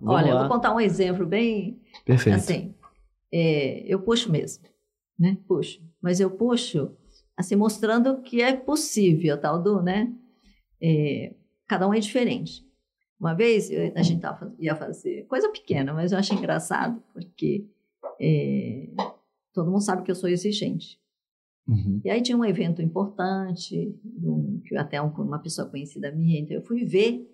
Vamos Olha, eu lá. vou contar um exemplo bem Perfeito. assim. é, eu puxo mesmo, né? Puxo. Mas eu puxo, assim, mostrando que é possível, tal do, né? É, cada um é diferente. Uma vez eu- a gente tava, ia fazer coisa pequena, mas eu acho engraçado, porque é, todo mundo sabe que eu sou exigente. Uhum. E aí tinha um evento importante, um- que até um- uma pessoa conhecida minha, então eu fui ver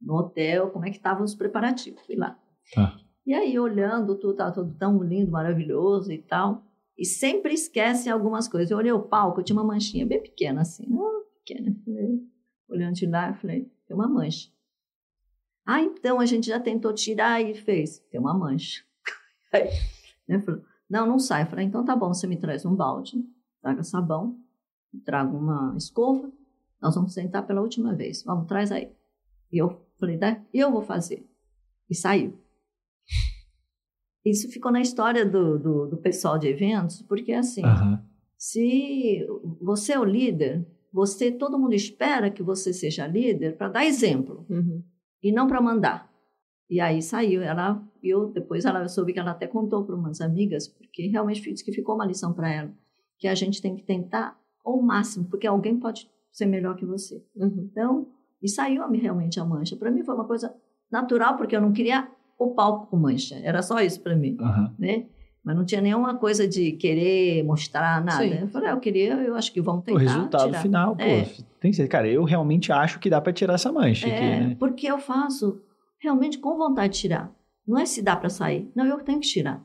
no hotel como é que estavam os preparativos. Fui lá. Tá. E aí, olhando, tudo estava tudo tão lindo, maravilhoso e tal. E sempre esquecem algumas coisas. Eu olhei o palco, tinha uma manchinha bem pequena, assim. Ah, pequena. Falei, olhando de lá, eu falei, tem uma mancha. Ah, então a gente já tentou tirar e fez. Tem uma mancha. Aí, né, falou, não, não sai. Eu falei, então tá bom, você me traz um balde, traga sabão, traga uma escova, nós vamos tentar pela última vez. Vamos, traz aí. E eu falei, tá, eu vou fazer. E saiu. Isso ficou na história do, do, do pessoal de eventos, porque assim, Aham. se você é o líder, você, todo mundo espera que você seja líder para dar exemplo Uhum. e não para mandar. E aí saiu, ela, eu depois ela eu soube que ela até contou para umas amigas, porque realmente disse que ficou uma lição para ela, que a gente tem que tentar ao máximo, porque alguém pode ser melhor que você. Uhum. Então, e saiu realmente a mancha. Para mim foi uma coisa natural, porque eu não queria o palco com mancha, era só isso para mim, Aham. né? Mas não tinha nenhuma coisa de querer mostrar nada. Sim. Eu falei, ah, eu queria, eu acho que vamos O tentar resultado tirar. final, pô. É. Tem que ser. Cara, eu realmente acho que dá pra tirar essa mancha aqui, É, né? porque eu faço realmente com vontade de tirar. Não é se dá para sair. Não, eu tenho que tirar.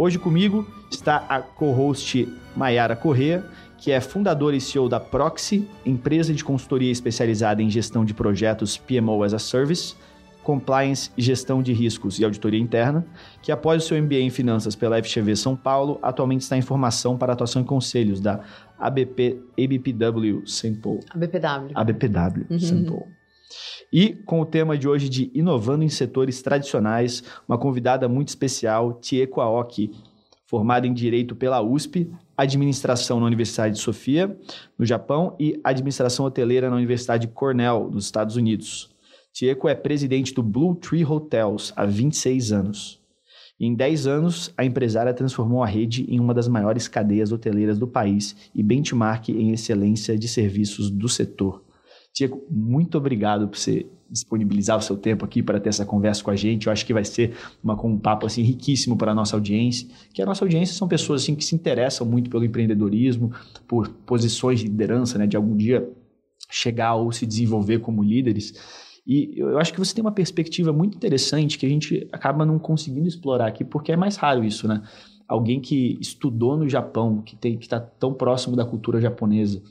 Hoje comigo está a co-host Maiara Corrêa, que é fundadora e CEO da Proxy, empresa de consultoria especializada em gestão de projetos PMO as a Service, compliance e gestão de riscos e auditoria interna, que após o seu MBA em finanças pela FGV São Paulo, atualmente está em formação para atuação em conselhos da ABP, ABPW São Paulo. A BPW. ABPW, Uhum. E com o tema de hoje de inovando em setores tradicionais, uma convidada muito especial, Tieko Aoki, formada em Direito pela USP, Administração na Universidade de Sofia, no Japão, e Administração Hoteleira na Universidade Cornell, dos Estados Unidos. Tieko é presidente do Blue Tree Hotels há 26 anos. Em 10 anos, a empresária transformou a rede em uma das maiores cadeias hoteleiras do país e benchmark em excelência de serviços do setor. Tiago, muito obrigado por você disponibilizar o seu tempo aqui para ter essa conversa com a gente. Eu acho que vai ser uma, um papo assim, riquíssimo para a nossa audiência, que a nossa audiência são pessoas assim, que se interessam muito pelo empreendedorismo, por posições de liderança, né, de algum dia chegar ou se desenvolver como líderes. E eu acho que você tem uma perspectiva muito interessante que a gente acaba não conseguindo explorar aqui, porque é mais raro isso, né? Alguém que estudou no Japão, que tem que está tão próximo da cultura japonesa.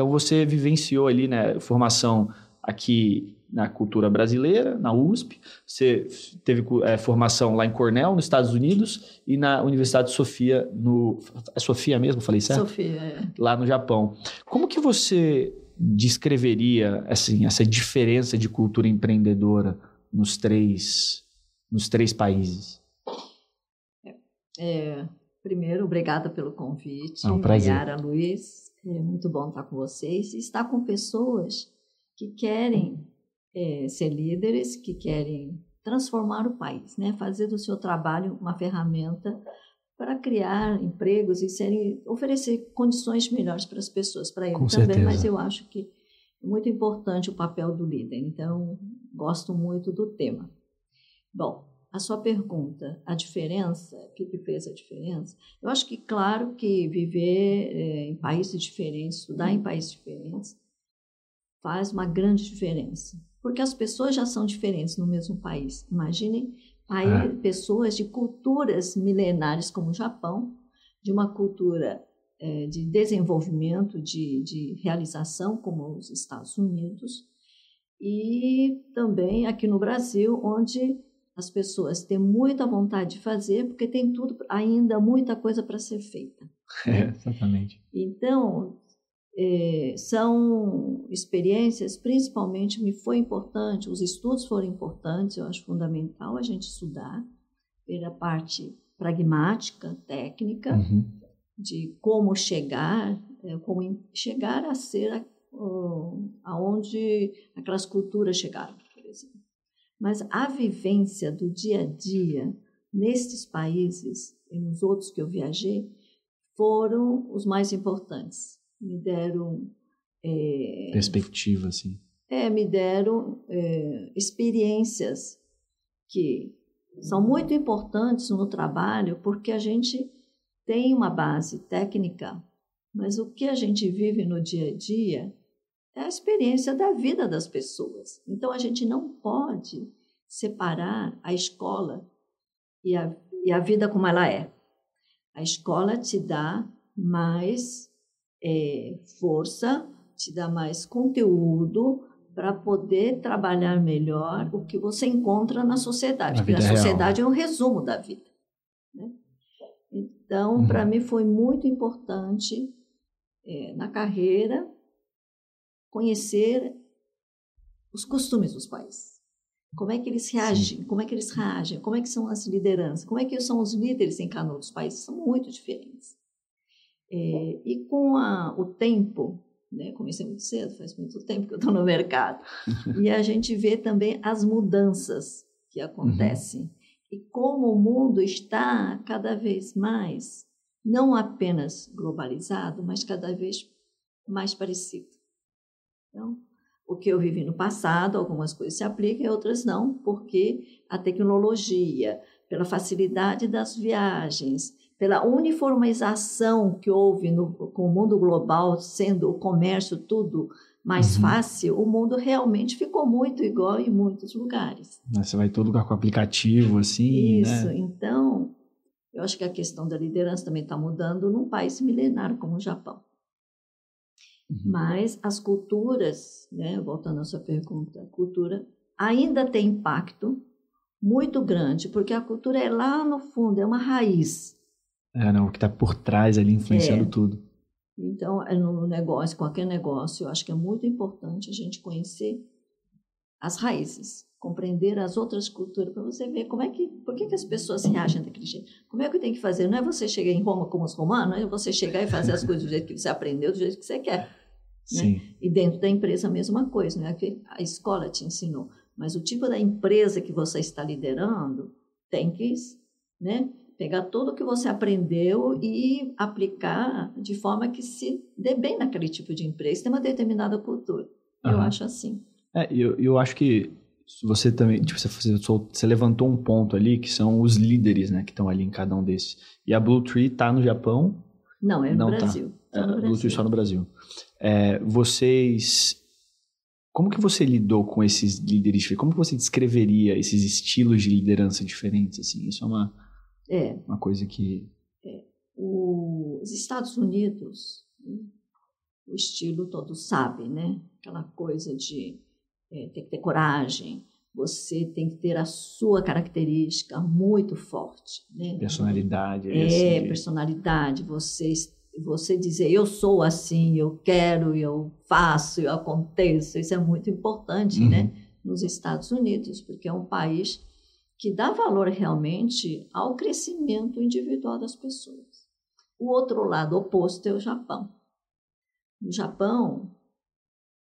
Então você vivenciou ali, né, formação aqui na cultura brasileira, na USP, você teve é, formação lá em Cornell, nos Estados Unidos, e na Universidade de Sofia, no é Sofia mesmo, falei certo? Sofia, é. Lá no Japão. Como que você descreveria assim essa diferença de cultura empreendedora nos três nos três países? É, primeiro, obrigada pelo convite. É um prazer. Yara, Luiz, é muito bom estar com vocês e estar com pessoas que querem é, ser líderes, que querem transformar o país, né? fazer do seu trabalho uma ferramenta para criar empregos e serem, oferecer condições melhores para as pessoas, para ele Com também, certeza. mas eu acho que é muito importante o papel do líder, então gosto muito do tema. Bom, a sua pergunta, a diferença, o que, que fez a diferença? Eu acho que, claro, que viver eh, em países diferentes, estudar em países diferentes, faz uma grande diferença. Porque as pessoas já são diferentes no mesmo país. Imaginem Aí, Ah. pessoas de culturas milenares como o Japão, de uma cultura eh, de desenvolvimento, de, de realização como os Estados Unidos, e também aqui no Brasil, onde as pessoas têm muita vontade de fazer, porque tem tudo, ainda muita coisa para ser feita. É, exatamente. Então, eh, são experiências, principalmente me foi importante, os estudos foram importantes, eu acho fundamental a gente estudar, ver a parte pragmática, técnica, Uhum. de como chegar, eh, como chegar a ser a- aonde aquelas culturas chegaram. Mas a vivência do dia a dia nestes países e nos outros que eu viajei foram os mais importantes. Me deram eh, Perspectiva, assim. é, me deram é, experiências que são muito importantes no trabalho, porque a gente tem uma base técnica, mas o que a gente vive no dia a dia é a experiência da vida das pessoas. Então a gente não pode separar a escola e a, e a vida como ela é. A escola te dá mais é, força, te dá mais conteúdo para poder trabalhar melhor o que você encontra na sociedade. Na Porque a vida real. sociedade é um resumo da vida. né? Então, Uhum. para mim foi muito importante é, na carreira conhecer os costumes dos países. Como é que eles reagem? Como é que eles reagem? Como é que são as lideranças? Como é que são os líderes em cada um dos países? São muito diferentes. É, e com a- o tempo, né, comecei muito cedo, faz muito tempo que eu estou no mercado, e a gente vê também as mudanças que acontecem e como o mundo está cada vez mais, não apenas globalizado, mas cada vez mais parecido. Então, o que eu vivi no passado, algumas coisas se aplicam e outras não, porque a tecnologia, pela facilidade das viagens, pela uniformização que houve no, com o mundo global, sendo o comércio tudo mais Uhum. fácil, o mundo realmente ficou muito igual em muitos lugares. Né, Você vai todo lugar com aplicativo, assim, Isso, né? então, eu acho que a questão da liderança também está mudando num país milenário como o Japão. Uhum. Mas as culturas, né, voltando à sua pergunta, a cultura ainda tem impacto muito grande, porque a cultura é lá no fundo, é uma raiz. É, não, o que está por trás ali influenciando É. tudo. Então, é no negócio, qualquer negócio, eu acho que é muito importante a gente conhecer as raízes, compreender as outras culturas, para você ver como é que, por que, que as pessoas reagem daquele jeito. Como é que tem que fazer? Não é você chegar em Roma como os romanos, é você chegar e fazer as coisas do jeito que você aprendeu, do jeito que você quer. Sim. E dentro da empresa a mesma coisa, né? Que a escola te ensinou. Mas o tipo da empresa que você está liderando tem que né, pegar tudo o que você aprendeu e aplicar de forma que se dê bem naquele tipo de empresa, tem uma determinada cultura. Eu Aham. acho assim. É, eu, eu acho que você também, tipo, você, você, levantou um ponto ali que são os líderes, né, que estão ali em cada um desses. E a Blue Tree tá no Japão, Não, é no Não, tá. Brasil. é, Só no a Blue Tree Brasil. só no Brasil. É, vocês, como que você lidou com esses líderes? Como que você descreveria esses estilos de liderança diferentes, assim? Isso é uma, É, uma coisa que... os Estados Unidos, né, o estilo todo sabe, né? Aquela coisa de é, ter que ter coragem, você tem que ter a sua característica muito forte, né? Personalidade. É, assim, personalidade, você, você dizer eu sou assim, eu quero, eu faço, eu aconteço, isso é muito importante, Uhum. né? Nos Estados Unidos, porque é um país que dá valor realmente ao crescimento individual das pessoas. O outro lado oposto é o Japão. No Japão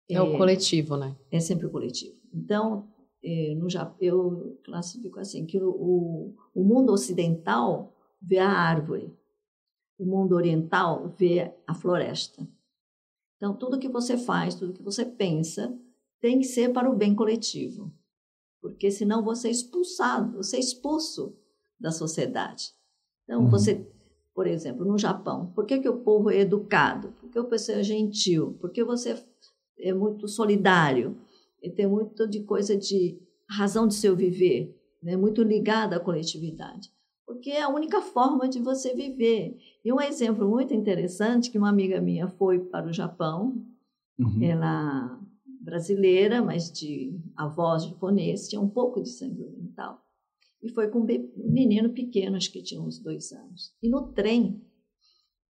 É o coletivo, né? é sempre o coletivo. Então, eh, no Japão, eu classifico assim, que o, o, o mundo ocidental vê a árvore, o mundo oriental vê a floresta. Então, tudo que você faz, tudo que você pensa, tem que ser para o bem coletivo, porque senão você é expulsado, você é expulso da sociedade. Então, Uhum. você, por exemplo, no Japão, por que, que o povo é educado? Porque o pessoal é gentil, porque você é muito solidário, e tem muito de coisa de razão de seu viver. né, muito ligada à coletividade, porque é a única forma de você viver. E um exemplo muito interessante que uma amiga minha foi para o Japão, uhum. ela brasileira, mas de avós japonês, tinha um pouco de sangue oriental. E foi com um menino pequeno, acho que tinha uns dois anos. E no trem,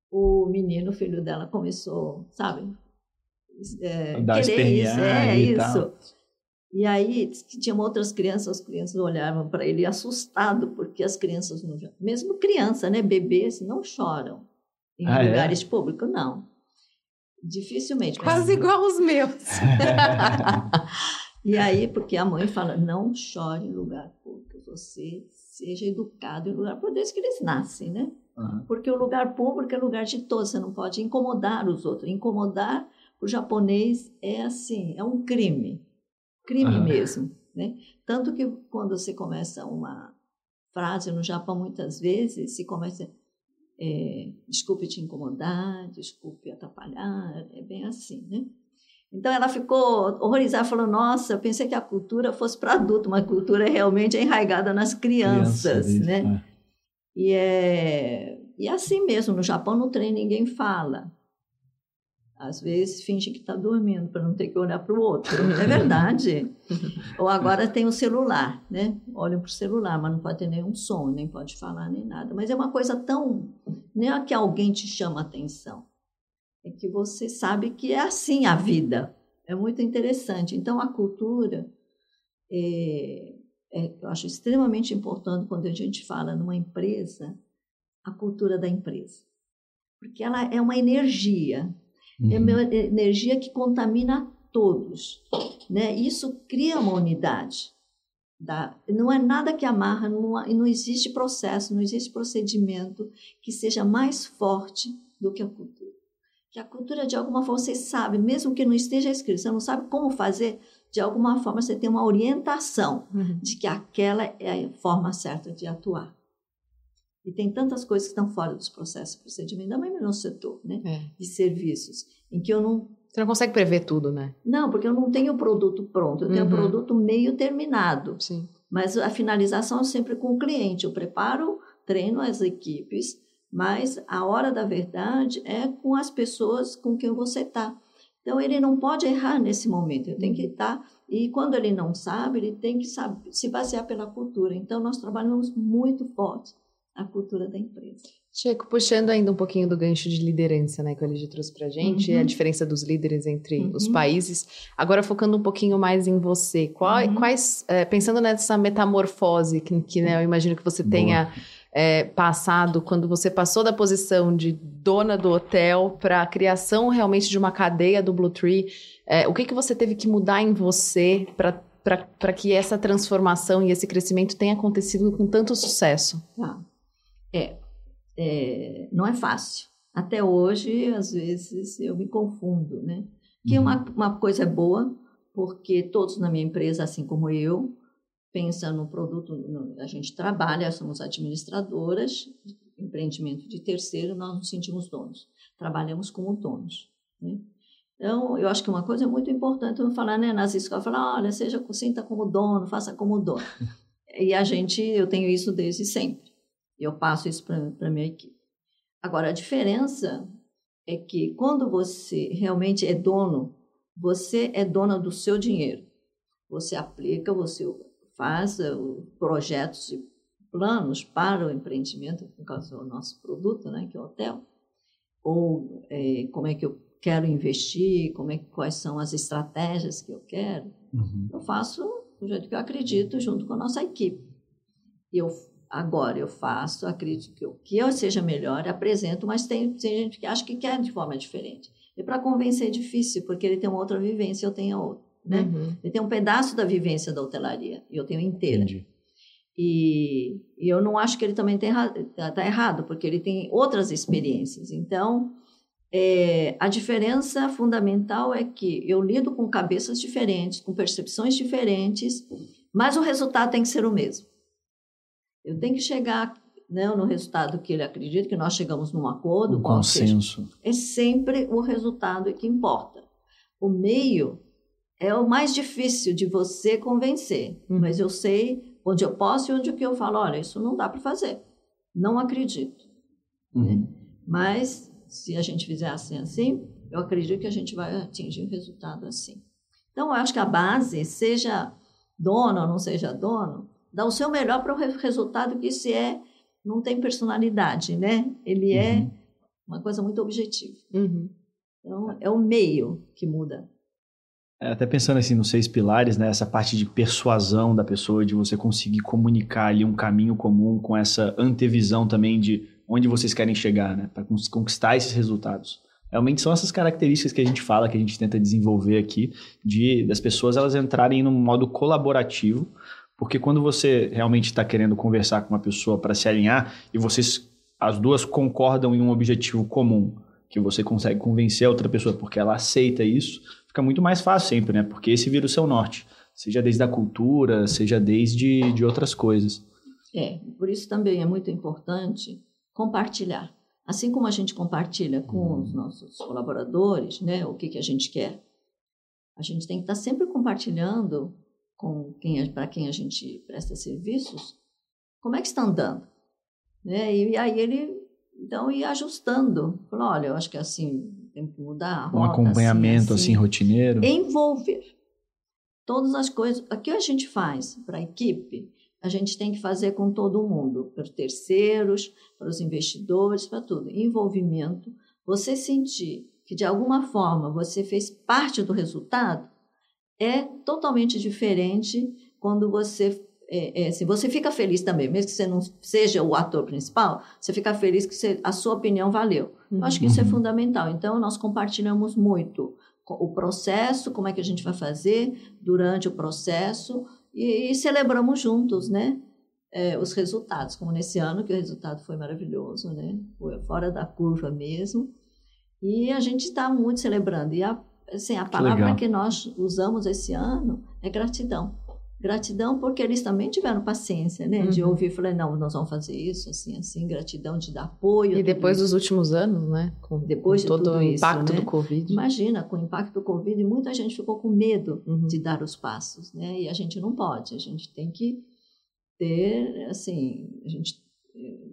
o menino, o filho dela, começou, sabe, é, querer isso, é isso. Tal. E aí tinham outras crianças, as crianças olhavam para ele assustado, porque as crianças, não, mesmo criança, né, bebês, não choram em ah, é? lugares é? públicos, não. Dificilmente. Quase igual os meus. e aí, porque a mãe fala, não chore em lugar público, você seja educado em lugar público, desde que eles nascem, né? Uhum. Porque o lugar público é lugar de todos, você não pode incomodar os outros. Incomodar o japonês é assim, é um crime, crime uhum. mesmo, né? Tanto que quando você começa uma frase no Japão, muitas vezes se começa é, desculpe te incomodar, desculpe atrapalhar, é bem assim, né? Então ela ficou horrorizada, falou: Nossa, eu pensei que a cultura fosse para adulto, mas a cultura realmente é enraizada nas crianças, Criança, né? É. E é, e é assim mesmo, no Japão no trem ninguém fala. Às vezes finge que está dormindo para não ter que olhar para o outro. É verdade. Ou agora tem o celular, né? Olham para o celular, mas não pode ter nenhum som, nem pode falar nem nada. Mas é uma coisa tão. Não é que alguém te chama atenção. É que você sabe que é assim a vida. É muito interessante. Então a cultura. É, é, eu acho extremamente importante quando a gente fala numa empresa, a cultura da empresa. Porque ela é uma energia uhum. é energia que contamina todos. Né? Isso cria uma unidade. Da, não é nada que amarra, não, não existe processo, não existe procedimento que seja mais forte do que a cultura. Que a cultura, de alguma forma, você sabe, mesmo que não esteja escrito, você não sabe como fazer, de alguma forma você tem uma orientação uhum. de que aquela é a forma certa de atuar. E tem tantas coisas que estão fora dos processos de procedimento, também no setor né, é. de serviços, em que eu não. Você não consegue prever tudo, né? Não, porque eu não tenho o produto pronto, eu tenho o uhum. produto meio terminado. Sim. Mas a finalização é sempre com o cliente. Eu preparo, treino as equipes, mas a hora da verdade é com as pessoas com quem você está. Então ele não pode errar nesse momento, eu tenho que estar. Tá, e quando ele não sabe, ele tem que saber, se basear pela cultura. Então nós trabalhamos muito forte a cultura da empresa. Checo, puxando ainda um pouquinho do gancho de liderança, né, que o LG trouxe para a gente, uhum. a diferença dos líderes entre uhum. os países. Agora, focando um pouquinho mais em você, qual, uhum. quais, é, pensando nessa metamorfose que, que né, eu imagino que você Boa. tenha é, passado, quando você passou da posição de dona do hotel para a criação realmente de uma cadeia do Blue Tree, é, o que, que você teve que mudar em você para que essa transformação e esse crescimento tenha acontecido com tanto sucesso? Tá. É, é, não é fácil. Até hoje, às vezes, eu me confundo, né? Que uhum. uma, uma coisa é boa, porque todos na minha empresa, assim como eu, pensam no produto, no, a gente trabalha, somos administradoras, empreendimento de terceiro, nós nos sentimos donos. Trabalhamos como donos, né? Então, eu acho que uma coisa muito importante eu falar, né, nas escolas, falar, olha, seja, sinta como dono, faça como dono. e a gente, eu tenho isso desde sempre. Eu passo isso para a minha equipe. Agora, a diferença é que quando você realmente é dono, você é dona do seu dinheiro. Você aplica, você faz uh, projetos e planos para o empreendimento, no caso do nosso produto, né, que é o hotel, ou é, como é que eu quero investir, como é, quais são as estratégias que eu quero. Uhum. Eu faço do jeito que eu acredito, junto com a nossa equipe. E eu Agora eu faço, acredito que o que eu seja melhor, apresento, mas tem, tem gente que acha que quer de forma diferente. E para convencer é difícil, porque ele tem uma outra vivência, eu tenho outra. Né? Uhum. Ele tem um pedaço da vivência da hotelaria, e eu tenho inteira. Entendi. E, e eu não acho que ele também está tá errado, porque ele tem outras experiências. Então, é, a diferença fundamental é que eu lido com cabeças diferentes, com percepções diferentes, mas o resultado tem que ser o mesmo. Eu tenho que chegar né, no resultado que ele acredita, que nós chegamos num acordo. Um consenso. Seja, é sempre o resultado que importa. O meio é o mais difícil de você convencer, uhum. mas eu sei onde eu posso e onde que eu falo, olha, isso não dá para fazer. Não acredito. Uhum. Né? Mas, se a gente fizer assim, assim, eu acredito que a gente vai atingir um resultado assim. Então, eu acho que a base, seja dono ou não seja dono, dá o seu melhor para o resultado que se é, não tem personalidade, né? Ele é uhum. uma coisa muito objetiva. Uhum. Então, é o meio que muda. É, até pensando assim nos seis pilares, né? Essa parte de persuasão da pessoa, de você conseguir comunicar ali um caminho comum com essa antevisão também de onde vocês querem chegar, né? Para conquistar esses resultados. Realmente são essas características que a gente fala, que a gente tenta desenvolver aqui, de das pessoas elas entrarem num modo colaborativo, porque quando você realmente está querendo conversar com uma pessoa para se alinhar e vocês as duas concordam em um objetivo comum, que você consegue convencer a outra pessoa porque ela aceita isso, fica muito mais fácil sempre, né? Porque esse vira o seu norte, seja desde a cultura, seja desde de outras coisas. É, por isso também é muito importante compartilhar. Assim como a gente compartilha com os nossos colaboradores, né, o que, que a gente quer, a gente tem que estar sempre compartilhando com quem para quem a gente presta serviços, como é que está andando, né? E, e aí ele então ir ajustando, falou, olha, eu acho que assim tem que mudar. Rota, um acompanhamento assim, assim, assim, rotineiro. Envolver todas as coisas. O que a gente faz para a equipe, a gente tem que fazer com todo mundo, para os terceiros, para os investidores, para tudo. Envolvimento. Você sentir que de alguma forma você fez parte do resultado é totalmente diferente quando você é, é, se você fica feliz também, mesmo que você não seja o ator principal, você fica feliz que você, a sua opinião valeu. Uhum. Eu acho que isso é uhum. fundamental. Então, nós compartilhamos muito o processo, como é que a gente vai fazer durante o processo e, e celebramos juntos, né? É, os resultados, como nesse ano, que o resultado foi maravilhoso, né? Foi fora da curva mesmo. E a gente está muito celebrando. E a, assim, a palavra que, que nós usamos esse ano é gratidão. Gratidão porque eles também tiveram paciência, né? Uhum. De ouvir, falei, não, nós vamos fazer isso, assim, assim. Gratidão de dar apoio. E depois dos últimos anos, né? Com, depois com de todo o impacto isso, né? do Covid. Imagina, com o impacto do Covid, muita gente ficou com medo uhum. de dar os passos, né? E a gente não pode, a gente tem que ter, assim, a gente,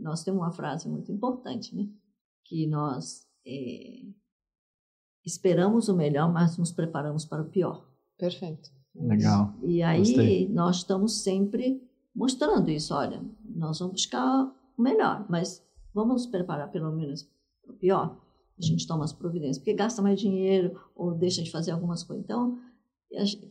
nós temos uma frase muito importante, né? Que nós é, esperamos o melhor, mas nos preparamos para o pior. Perfeito. Legal. E aí Gostei. nós estamos sempre mostrando isso. Olha, nós vamos buscar o melhor, mas vamos nos preparar pelo menos para o pior. A gente toma as providências, porque gasta mais dinheiro ou deixa de fazer algumas coisas. Então,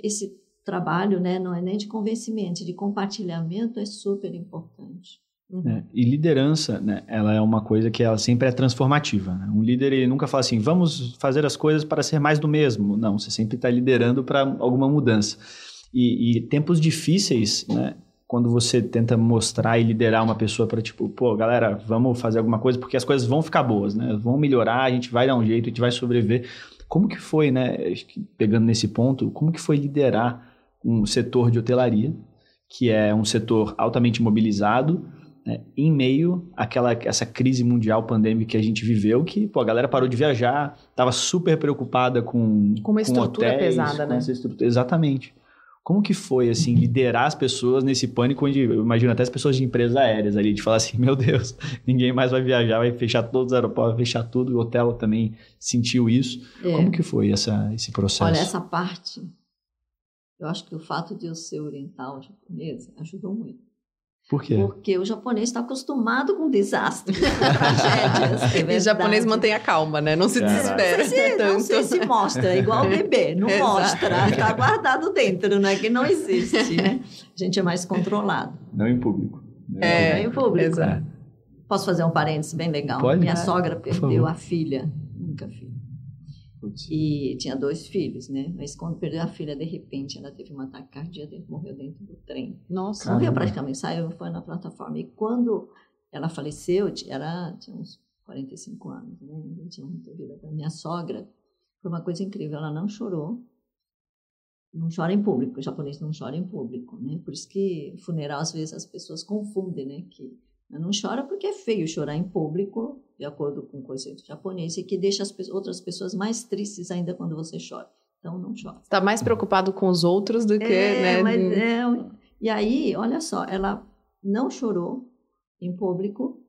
esse trabalho né, não é nem de convencimento, de compartilhamento é super importante. Uhum. É, e liderança, né, ela é uma coisa que ela sempre é transformativa. Né? Um líder ele nunca fala assim, vamos fazer as coisas para ser mais do mesmo. Não, você sempre está liderando para alguma mudança. E, e, tempos difíceis, né, quando você tenta mostrar e liderar uma pessoa para tipo, pô, galera, vamos fazer alguma coisa porque as coisas vão ficar boas, né? Vão melhorar, a gente vai dar um jeito, a gente vai sobreviver. Como que foi, né? Pegando nesse ponto, como que foi liderar um setor de hotelaria, que é um setor altamente mobilizado, né, em meio àquela essa crise mundial pandêmica que a gente viveu, que pô, a galera parou de viajar, estava super preocupada com com uma estrutura hotéis, pesada, com né? Estrutura, exatamente. Como que foi, assim, liderar as pessoas nesse pânico onde, eu imagino até as pessoas de empresas aéreas ali, de falar assim, meu Deus, ninguém mais vai viajar, vai fechar todos os aeroportos, vai fechar tudo, o hotel também sentiu isso. É. Como que foi essa, esse processo? Olha, essa parte, eu acho que o fato de eu ser oriental japonesa ajudou muito. Por quê? Porque o japonês está acostumado com desastres, tragédias. É e o japonês mantém a calma, né? Não se desespera. Não sei, se, não sei se mostra, é igual o bebê, não mostra. Está guardado dentro, não é que não existe, né? A gente é mais controlado. Não em público. Não é, em público. Exato. Posso fazer um parênteses bem legal? Pode? Minha sogra perdeu a filha, nunca filha. Putz. E tinha dois filhos, né? Mas quando perdeu a filha, de repente, ela teve um ataque cardíaco, morreu dentro do trem. Nossa. Morreu praticamente, saiu, foi na plataforma. E quando ela faleceu, ela tinha uns 45 anos, né? Não tinha muita vida. A minha sogra foi uma coisa incrível, ela não chorou. Não chora em público, o japonês não chora em público, né? Por isso que funeral, às vezes, as pessoas confundem, né? Que não chora porque é feio chorar em público, de acordo com o conceito japonês, e que deixa as outras pessoas mais tristes ainda quando você chora. Então, não chora. Está mais preocupado com os outros do que, é, né? Mas é, E aí, olha só, ela não chorou em público.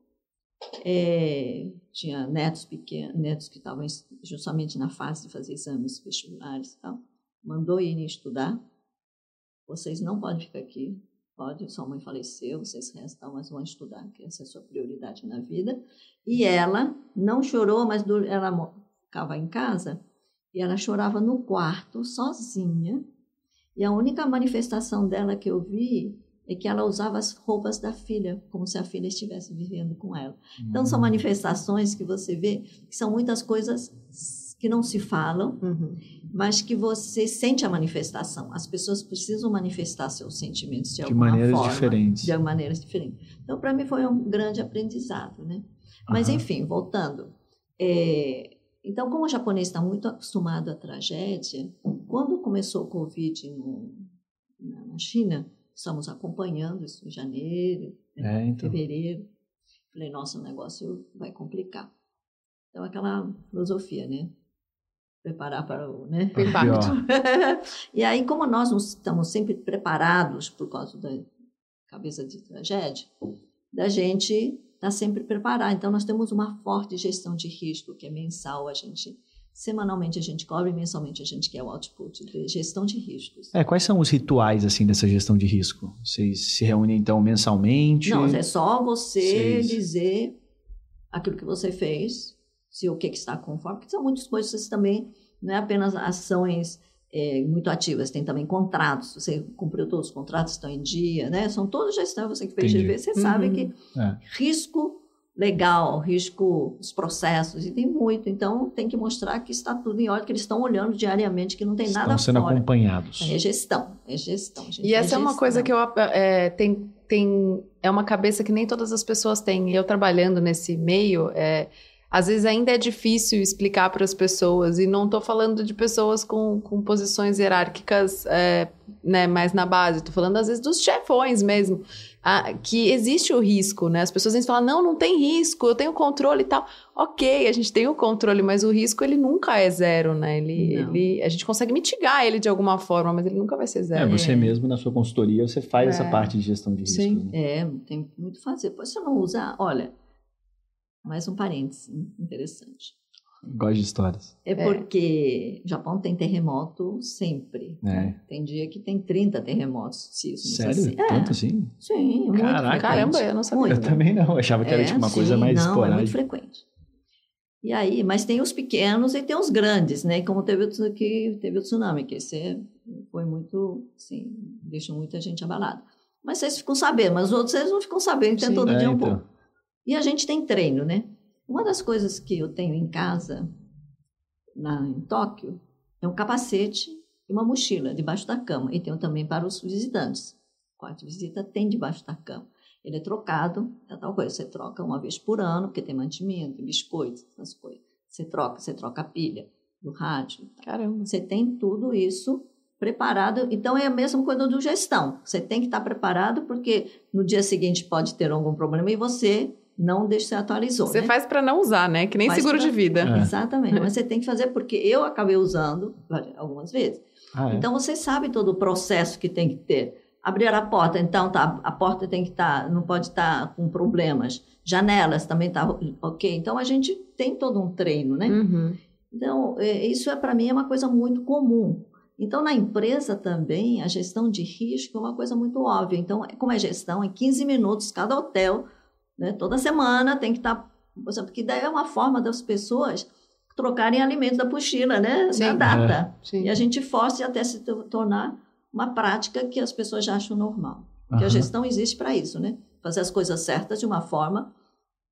É, tinha netos pequenos, netos que estavam justamente na fase de fazer exames vestibulares e tal. Mandou irem estudar. Vocês não podem ficar aqui. Pode, sua mãe faleceu, vocês restam, mas vão estudar, que essa é a sua prioridade na vida. E ela não chorou, mas ela ficava em casa e ela chorava no quarto, sozinha. E a única manifestação dela que eu vi é que ela usava as roupas da filha, como se a filha estivesse vivendo com ela. Então, são hum. manifestações que você vê, que são muitas coisas que não se falam, uhum. mas que você sente a manifestação. As pessoas precisam manifestar seus sentimentos de, de alguma maneiras forma, diferentes. De maneiras diferentes. Então, para mim, foi um grande aprendizado, né? Mas, uhum. enfim, voltando. É, então, como o japonês está muito acostumado à tragédia, quando começou o Covid no, na China, estamos acompanhando isso em janeiro, é, então. fevereiro. Falei, nossa, o negócio vai complicar. Então, aquela filosofia, né? Preparar para o, né? o impacto. e aí, como nós não estamos sempre preparados por causa da cabeça de tragédia, da gente estar tá sempre preparado. Então, nós temos uma forte gestão de risco, que é mensal, a gente Semanalmente a gente cobra e mensalmente a gente quer o output de gestão de riscos. É, quais são os rituais assim dessa gestão de risco? Vocês se reúnem então mensalmente? Não, é só você Vocês... dizer aquilo que você fez, se o que, que está conforme, porque são muitas coisas também, não é apenas ações é, muito ativas, tem também contratos, você cumpriu todos os contratos, estão em dia, né? São todos gestão, você que fez GV, você uhum. sabe que é. risco legal, risco dos processos, e tem muito. Então, tem que mostrar que está tudo em ordem, que eles estão olhando diariamente, que não tem estão nada Estão sendo fora. acompanhados. É gestão, é gestão. Gente, e essa é, é uma coisa que eu é, tem, tem é uma cabeça que nem todas as pessoas têm. Eu trabalhando nesse meio, é, às vezes ainda é difícil explicar para as pessoas, e não estou falando de pessoas com, com posições hierárquicas é, né, mais na base, estou falando às vezes dos chefões mesmo a, que existe o risco, né? As pessoas falam, não, não tem risco, eu tenho controle e tal. Ok, a gente tem o controle, mas o risco ele nunca é zero, né? Ele, ele, a gente consegue mitigar ele de alguma forma, mas ele nunca vai ser zero. É, você é. mesmo na sua consultoria, você faz é. essa parte de gestão de risco. Sim. Né? É, tem muito fazer. Pois você não usa, olha, mais um parênteses interessante. Gosto de histórias. É, é porque o Japão tem terremoto sempre. É. Né? Tem dia que tem 30 terremotos sísmicos. Sério? Assim. É. Tanto assim? Sim, muito Caraca, Caramba, eu não sabia. Muito. Eu também não, eu achava que era tipo uma é, sim, coisa mais não, esporádica. é muito frequente. E aí, mas tem os pequenos e tem os grandes, né? Como teve o, que teve o tsunami, que esse foi muito, sim, deixou muita gente abalada. Mas vocês ficam sabendo, mas os outros vocês não ficam sabendo, tem todo dia um então. pouco. E a gente tem treino, né? Uma das coisas que eu tenho em casa, na, em Tóquio, é um capacete e uma mochila debaixo da cama. E tenho também para os visitantes. O quarto de visita tem debaixo da cama. Ele é trocado, é tal coisa. Você troca uma vez por ano, porque tem mantimento, tem biscoitos, essas coisas. Você troca, você troca a pilha do rádio. Caramba. Você tem tudo isso preparado. Então é a mesma coisa do gestão. Você tem que estar preparado porque no dia seguinte pode ter algum problema e você não deixa você atualizou. Você né? faz para não usar, né? Que nem faz seguro pra... de vida. É. Exatamente. Mas você tem que fazer porque eu acabei usando algumas vezes. Ah, é? Então você sabe todo o processo que tem que ter. Abrir a porta, então tá, a porta tem que estar, tá, não pode estar tá com problemas. Janelas também tá ok. Então a gente tem todo um treino, né? Uhum. Então é, isso é para mim é uma coisa muito comum. Então, na empresa também, a gestão de risco é uma coisa muito óbvia. Então, como é gestão, em 15 minutos, cada hotel né? Toda semana tem que estar. Tá, porque daí é uma forma das pessoas trocarem alimentos da pochila, né? Sim. Na data. É. E a gente força até se tornar uma prática que as pessoas já acham normal. Porque uhum. a gestão existe para isso, né? Fazer as coisas certas de uma forma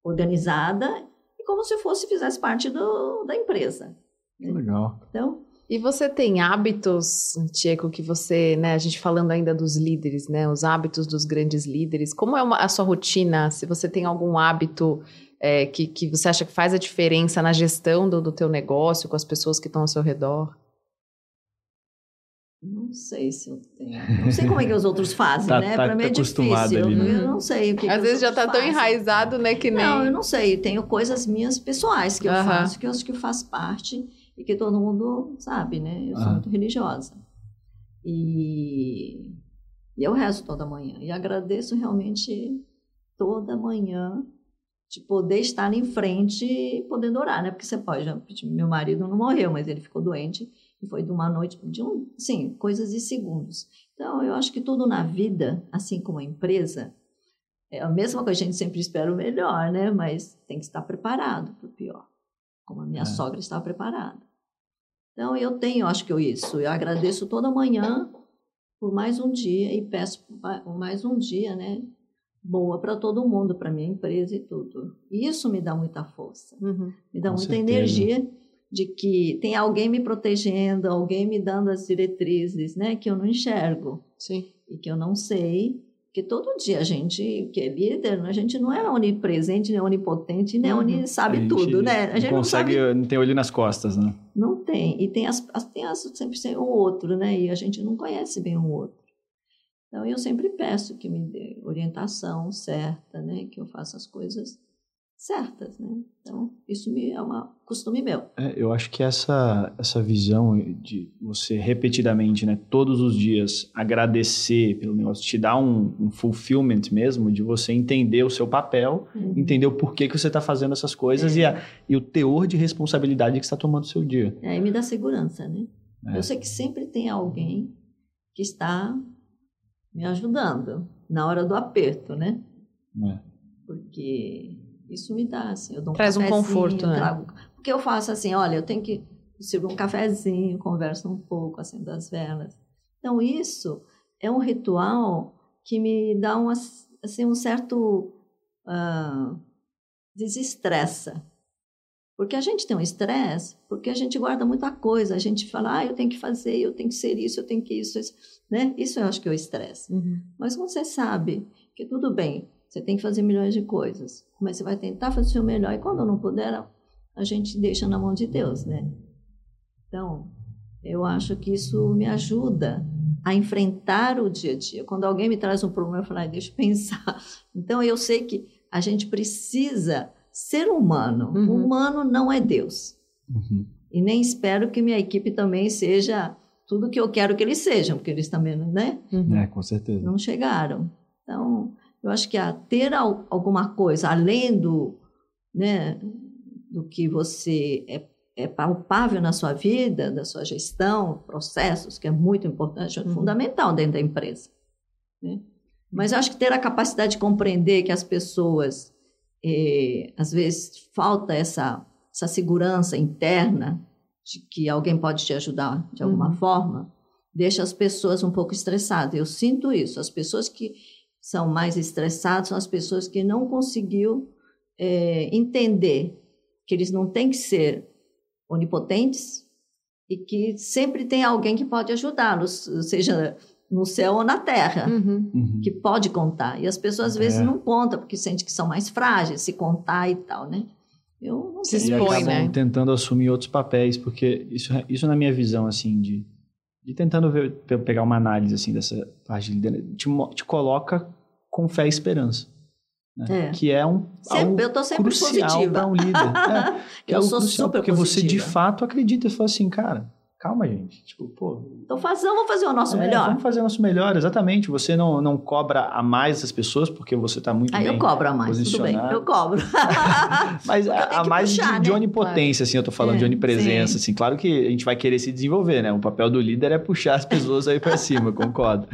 organizada e como se fosse fizesse parte do, da empresa. Que legal. Então, e você tem hábitos, Tieco, que você, né, a gente falando ainda dos líderes, né, os hábitos dos grandes líderes, como é uma, a sua rotina? Se você tem algum hábito é, que, que você acha que faz a diferença na gestão do, do teu negócio, com as pessoas que estão ao seu redor? Não sei se eu tenho. Não sei como é que os outros fazem, tá, né? Tá, Para mim é difícil. Ali, né? Eu não sei o que. Às que vezes já tá tão enraizado, né? Que nem. Não, eu não sei. Tenho coisas minhas pessoais que eu faço, que eu acho que faz parte e que todo mundo sabe, né? Eu sou ah. muito religiosa. E E eu rezo toda manhã. E agradeço realmente toda manhã de poder estar em frente e podendo orar, né? Porque você pode. Meu marido não morreu, mas ele ficou doente e foi de uma noite, de um, sim, coisas de segundos. Então, eu acho que tudo na vida, assim como a empresa, é a mesma coisa, a gente sempre espera o melhor, né? Mas tem que estar preparado para o pior, como a minha é. sogra estava preparada. Então, eu tenho, acho que eu isso, eu agradeço toda manhã por mais um dia e peço por mais um dia, né? Boa para todo mundo, para minha empresa e tudo. Isso me dá muita força, uhum. me dá Com muita certeza. energia de que tem alguém me protegendo, alguém me dando as diretrizes, né, que eu não enxergo. Sim. E que eu não sei, que todo dia a gente, que é líder, a gente não é onipresente, nem onipotente, nem uhum. sabe tudo, né? A gente não consegue, não, sabe... não tem olho nas costas, né? Não tem. E tem as, tem as sempre tem o outro, né? E a gente não conhece bem o outro. Então eu sempre peço que me dê orientação certa, né? Que eu faça as coisas certas, né? Então, isso me, é um costume meu. É, eu acho que essa, essa visão de você repetidamente, né, todos os dias agradecer pelo negócio, te dá um, um fulfillment mesmo, de você entender o seu papel, uhum. entender o porquê que você está fazendo essas coisas é. e, a, e o teor de responsabilidade que está tomando o seu dia. É, e me dá segurança, né? É. Eu sei que sempre tem alguém que está me ajudando na hora do aperto, né? É. Porque isso me dá, assim, eu dou um Traz um conforto, né? Trago, porque eu faço assim, olha, eu tenho que servir um cafezinho, converso um pouco, assim, das velas. Então, isso é um ritual que me dá um, assim, um certo uh, desestressa. Porque a gente tem um estresse, porque a gente guarda muita coisa, a gente fala, ah, eu tenho que fazer, eu tenho que ser isso, eu tenho que isso, isso. Né? Isso eu acho que é o estresse. Uhum. Mas você sabe que tudo bem, você tem que fazer milhões de coisas, mas você vai tentar fazer o seu melhor e quando não puder, a gente deixa na mão de Deus, né? Então, eu acho que isso me ajuda a enfrentar o dia a dia. Quando alguém me traz um problema, eu falo, ah, deixa eu pensar. Então, eu sei que a gente precisa ser humano. Uhum. Humano não é Deus. Uhum. E nem espero que minha equipe também seja tudo que eu quero que eles sejam, porque eles também, né? Uhum. É, com certeza. Não chegaram. Eu acho que a ter alguma coisa além do, né, do que você é, é palpável na sua vida, da sua gestão, processos, que é muito importante, é uhum. fundamental dentro da empresa. Né? Mas eu acho que ter a capacidade de compreender que as pessoas, eh, às vezes, falta essa, essa segurança interna de que alguém pode te ajudar de alguma uhum. forma, deixa as pessoas um pouco estressadas. Eu sinto isso. As pessoas que são mais estressados são as pessoas que não conseguiu é, entender que eles não têm que ser onipotentes e que sempre tem alguém que pode ajudá-los, seja no céu ou na terra, uhum. Uhum. que pode contar. E as pessoas às vezes é. não contam porque sentem que são mais frágeis, se contar e tal, né? Eu não se expõe, né? tentando assumir outros papéis, porque isso, isso na minha visão assim de, de tentando ver, pegar uma análise assim dessa parte de te, te coloca com fé e esperança. Né? É. Que é um sempre, eu tô sempre crucial para um líder. É, que eu é sou crucial, super porque positiva. você de fato acredita e fala assim, cara, calma, gente. Tipo, pô. Então faz, vamos fazer o nosso é, melhor. Vamos fazer o nosso melhor, exatamente. Você não, não cobra a mais das pessoas porque você está muito ah, bem. eu cobro a mais, tudo bem. Eu cobro. Mas a, a mais puxar, de, né? de, onipotência, claro. assim, eu tô falando é, de onipresença, sim. assim. Claro que a gente vai querer se desenvolver, né? O papel do líder é puxar as pessoas aí para cima, concordo.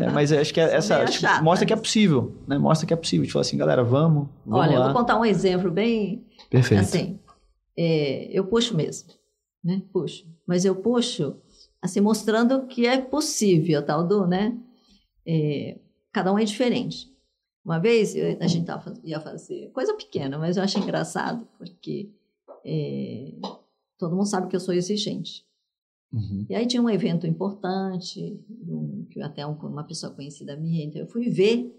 É, mas acho que essa tipo, mostra que é possível, né? Mostra que é possível. A gente fala assim, galera, vamos. vamos Olha, lá. eu vou contar um exemplo bem. Perfeito. Assim, é, eu puxo mesmo, né? Puxo mas eu puxo, assim, mostrando que é possível, tal do, né? É, cada um é diferente. Uma vez eu, a gente tava, ia fazer coisa pequena, mas eu acho engraçado, porque é, todo mundo sabe que eu sou exigente. Uhum. E aí tinha um evento importante, um, que até um, uma pessoa conhecida minha, então eu fui ver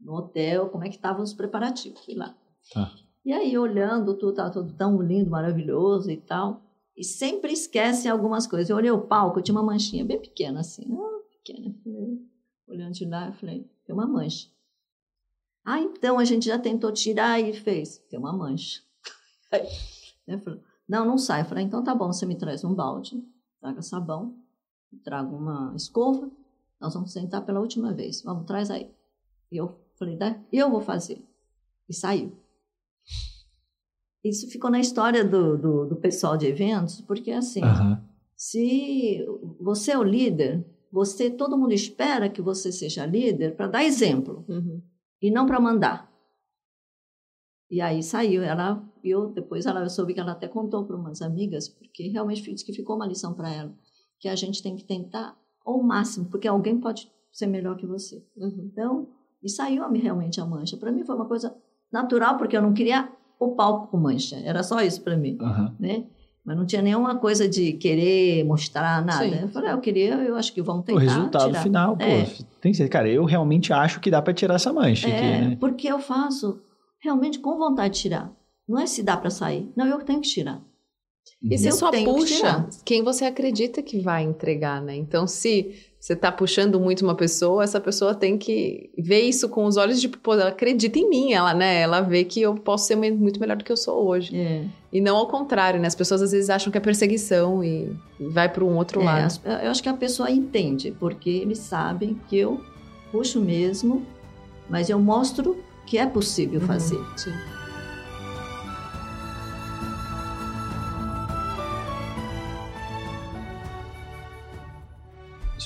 no hotel como é que estavam os preparativos, fui lá. Tá. E aí, olhando, tudo estava tudo tão lindo, maravilhoso e tal e sempre esquecem algumas coisas. Eu olhei o palco, tinha uma manchinha bem pequena, assim, ah, pequena. Olhando de lá, eu falei, tem uma mancha. Ah, então a gente já tentou tirar e fez. Tem uma mancha. Aí, eu falei, não, não sai. Eu falei, então tá bom, você me traz um balde, traga sabão, traga uma escova nós vamos sentar pela última vez. Vamos, traz aí. E eu falei, eu vou fazer. E saiu. Isso ficou na história do, do, do pessoal de eventos, porque assim, uhum. se você é o líder, você, todo mundo espera que você seja líder para dar exemplo uhum. e não para mandar. E aí saiu, ela, eu depois ela eu soube que ela até contou para umas amigas, porque realmente disse que ficou uma lição para ela, que a gente tem que tentar ao máximo, porque alguém pode ser melhor que você. Uhum. Então, e saiu realmente a mancha. Para mim foi uma coisa natural, porque eu não queria o palco com mancha, era só isso para mim, uhum. né? Mas não tinha nenhuma coisa de querer mostrar nada. Sim. Eu falei, ah, eu queria, eu acho que vão tentar. O resultado tirar. final, pô, é. tem que ser. Cara, eu realmente acho que dá para tirar essa mancha. É, aqui, né? porque eu faço realmente com vontade de tirar. Não é se dá para sair. Não, eu tenho que tirar. E você só puxa que quem você acredita que vai entregar, né? Então, se você está puxando muito uma pessoa, essa pessoa tem que ver isso com os olhos de, pô, ela acredita em mim, ela, né? Ela vê que eu posso ser muito melhor do que eu sou hoje. É. E não ao contrário, né? As pessoas às vezes acham que é perseguição e vai para um outro é, lado. Eu acho que a pessoa entende, porque eles sabem que eu puxo mesmo, mas eu mostro que é possível uhum. fazer. Sim.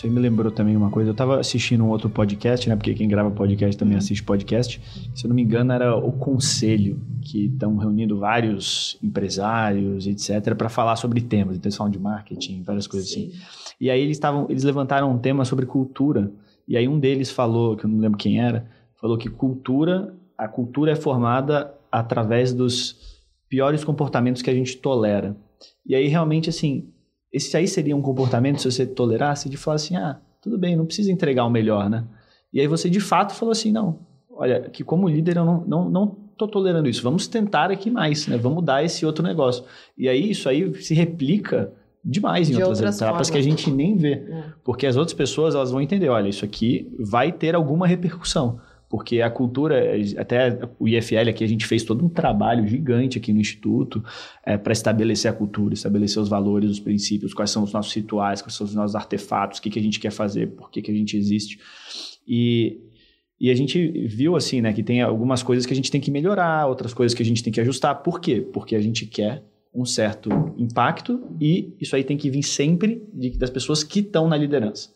Isso aí me lembrou também uma coisa. Eu estava assistindo um outro podcast, né? Porque quem grava podcast também uhum. assiste podcast. Se eu não me engano, era o Conselho, que estão reunindo vários empresários, etc., para falar sobre temas, intenção de marketing, várias coisas assim. Sim. assim. E aí eles estavam, eles levantaram um tema sobre cultura. E aí um deles falou, que eu não lembro quem era, falou que cultura, a cultura é formada através dos piores comportamentos que a gente tolera. E aí realmente assim, esse aí seria um comportamento se você tolerasse de falar assim, ah, tudo bem, não precisa entregar o melhor, né? E aí você de fato falou assim, não, olha, que como líder eu não, não, não tô tolerando isso, vamos tentar aqui mais, né? Vamos dar esse outro negócio. E aí isso aí se replica demais em de outras, outras etapas formas. que a gente nem vê. É. Porque as outras pessoas elas vão entender, olha, isso aqui vai ter alguma repercussão. Porque a cultura, até o IFL aqui, a gente fez todo um trabalho gigante aqui no Instituto é, para estabelecer a cultura, estabelecer os valores, os princípios, quais são os nossos rituais, quais são os nossos artefatos, o que, que a gente quer fazer, por que, que a gente existe. E, e a gente viu assim, né, que tem algumas coisas que a gente tem que melhorar, outras coisas que a gente tem que ajustar. Por quê? Porque a gente quer um certo impacto e isso aí tem que vir sempre de, das pessoas que estão na liderança.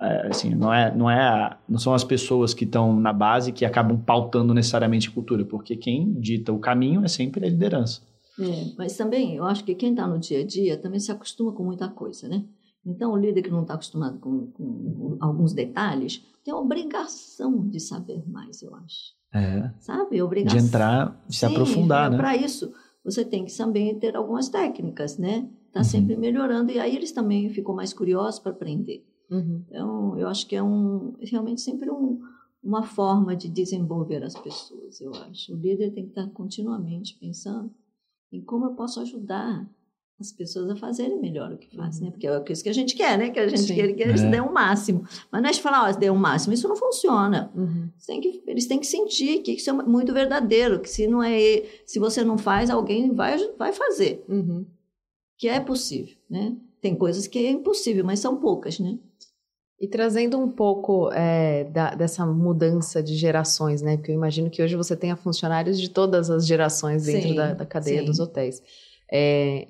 É, assim, não é, não é, não são as pessoas que estão na base que acabam pautando necessariamente cultura, porque quem dita o caminho é sempre a liderança. É, mas também eu acho que quem está no dia a dia também se acostuma com muita coisa, né? Então o líder que não está acostumado com, com, alguns detalhes tem a obrigação de saber mais, eu acho. É. Sabe? Obrigação. De entrar, de se Sim, aprofundar, é, né? Para isso você tem que também ter algumas técnicas, né? Tá uhum. sempre melhorando e aí eles também ficam mais curiosos para aprender. Uhum. Então, eu acho que é um, realmente sempre um, uma forma de desenvolver as pessoas, eu acho. O líder tem que estar continuamente pensando em como eu posso ajudar as pessoas a fazerem melhor o que fazem, né? Porque é isso que a gente quer, né? Que a gente Sim. quer que eles é. dêem o um máximo. Mas não é de falar, ó, oh, dê o um máximo. Isso não funciona. Uhum. Tem que, eles têm que sentir que isso é muito verdadeiro, que se não é, se você não faz, alguém vai, vai fazer. Uhum. Que é possível, né? Tem coisas que é impossível, mas são poucas, né? E trazendo um pouco é, da, dessa mudança de gerações, né? Porque eu imagino que hoje você tenha funcionários de todas as gerações dentro sim, da, da, cadeia sim. dos hotéis. É,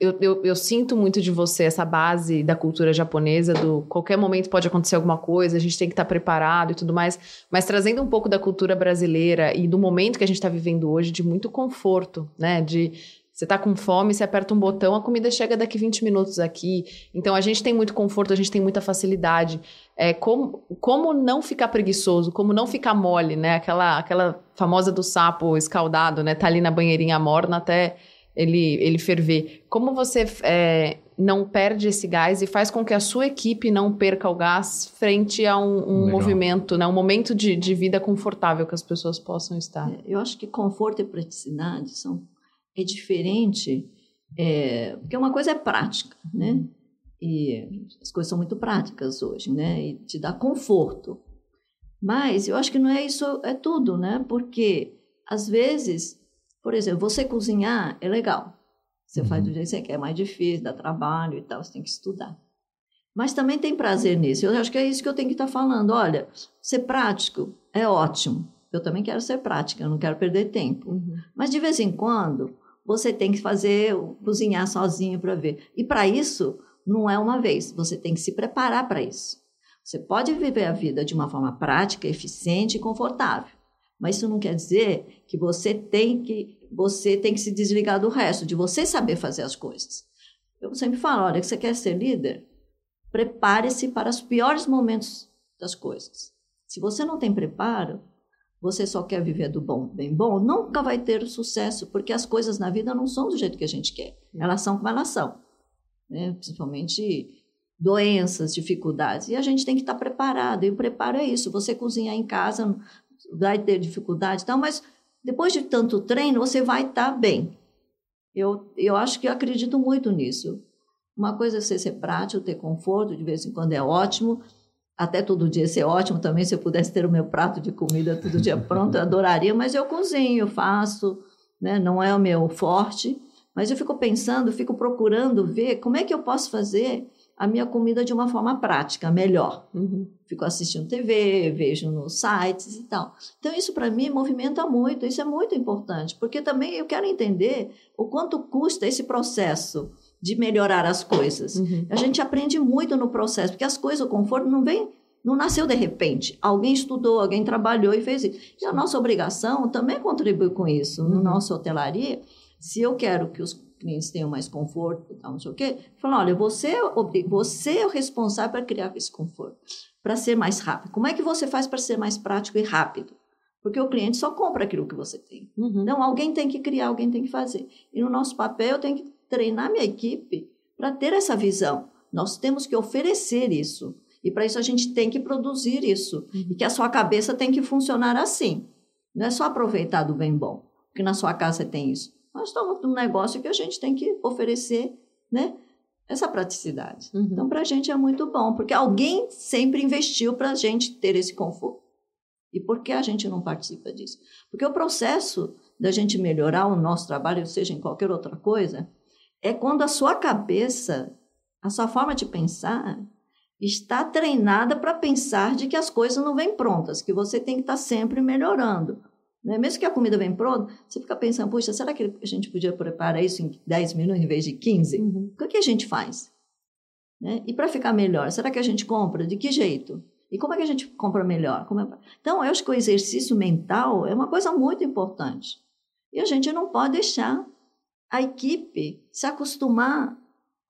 eu, eu, eu, sinto muito de você essa base da cultura japonesa, do qualquer momento pode acontecer alguma coisa, a gente tem que estar preparado e tudo mais, mas trazendo um pouco da cultura brasileira e do momento que a gente está vivendo hoje, de muito conforto, né? De você está com fome, você aperta um botão, a comida chega daqui 20 minutos aqui. Então a gente tem muito conforto, a gente tem muita facilidade. É, como, como não ficar preguiçoso, como não ficar mole, né? Aquela, aquela famosa do sapo escaldado, né? Tá ali na banheirinha morna até ele, ele ferver. Como você é, não perde esse gás e faz com que a sua equipe não perca o gás frente a um, um movimento, né? um momento de, de vida confortável que as pessoas possam estar? É, eu acho que conforto e praticidade são é diferente, é, porque uma coisa é prática, né? E as coisas são muito práticas hoje, né? E te dá conforto. Mas eu acho que não é isso, é tudo, né? Porque às vezes, por exemplo, você cozinhar é legal. Você uhum. faz do jeito que você quer, é mais difícil, dá trabalho e tal, você tem que estudar. mas também tem prazer nisso. Eu acho que é isso que eu tenho que estar tá falando. Olha, ser prático é ótimo. Eu também quero ser prática, eu não quero perder tempo. Uhum. Mas de vez em quando, você tem que fazer, cozinhar sozinho para ver. E para isso, não é uma vez, você tem que se preparar para isso. Você pode viver a vida de uma forma prática, eficiente e confortável. Mas isso não quer dizer que você tem que você tem que se desligar do resto, de você saber fazer as coisas. Eu sempre falo, olha, que você quer ser líder, prepare-se para os piores momentos das coisas. Se você não tem preparo, você só quer viver do bom, bem bom, nunca vai ter sucesso, porque as coisas na vida não são do jeito que a gente quer. Elas são como elas são. Né? Principalmente doenças, dificuldades. E a gente tem que estar preparado. E o preparo é isso. Você cozinhar em casa vai ter dificuldade e tal, mas depois de tanto treino, você vai estar bem. Eu, eu acho que eu acredito muito nisso. Uma coisa é você ser prático, ter conforto, de vez em quando é ótimo. Até todo dia ser ótimo também, se eu pudesse ter o meu prato de comida todo dia pronto, eu adoraria, mas eu cozinho, faço, né? não é o meu forte. Mas eu fico pensando, fico procurando ver como é que eu posso fazer a minha comida de uma forma prática, melhor. Uhum. Fico assistindo TV, vejo nos sites e tal. Então, isso para mim movimenta muito, isso é muito importante, porque também eu quero entender o quanto custa esse processo de melhorar as coisas. Uhum. A gente aprende muito no processo, porque as coisas, o conforto não vem, não nasceu de repente. Alguém estudou, alguém trabalhou e fez isso. E a nossa obrigação também é contribuir com isso. Uhum. No nosso hotelaria, se eu quero que os clientes tenham mais conforto, tal, não sei o quê, falar, olha, você, é você é o responsável para criar esse conforto, para ser mais rápido. Como é que você faz para ser mais prático e rápido? Porque o cliente só compra aquilo que você tem. Uhum. Então, alguém tem que criar, alguém tem que fazer. E no nosso papel, tenho que treinar minha equipe para ter essa visão. Nós temos que oferecer isso. E para isso a gente tem que produzir isso. E que a sua cabeça tem que funcionar assim. Não é só aproveitar do bem bom, porque na sua casa tem isso. Nós estamos num negócio que a gente tem que oferecer, né? Essa praticidade. Uhum. Então, para a gente é muito bom, porque alguém sempre investiu para a gente ter esse conforto. E por que a gente não participa disso? Porque o processo da gente melhorar o nosso trabalho, seja em qualquer outra coisa, é quando a sua cabeça, a sua forma de pensar, está treinada para pensar de que as coisas não vêm prontas, que você tem que estar tá sempre melhorando. Né? Mesmo que a comida vem pronta, você fica pensando, puxa, será que a gente podia preparar isso em 10 minutos em vez de 15? Uhum. O que a gente faz? Né? E para ficar melhor, será que a gente compra? De que jeito? E como é que a gente compra melhor? É... Então, eu acho que o exercício mental é uma coisa muito importante. E a gente não pode deixar a equipe se acostumar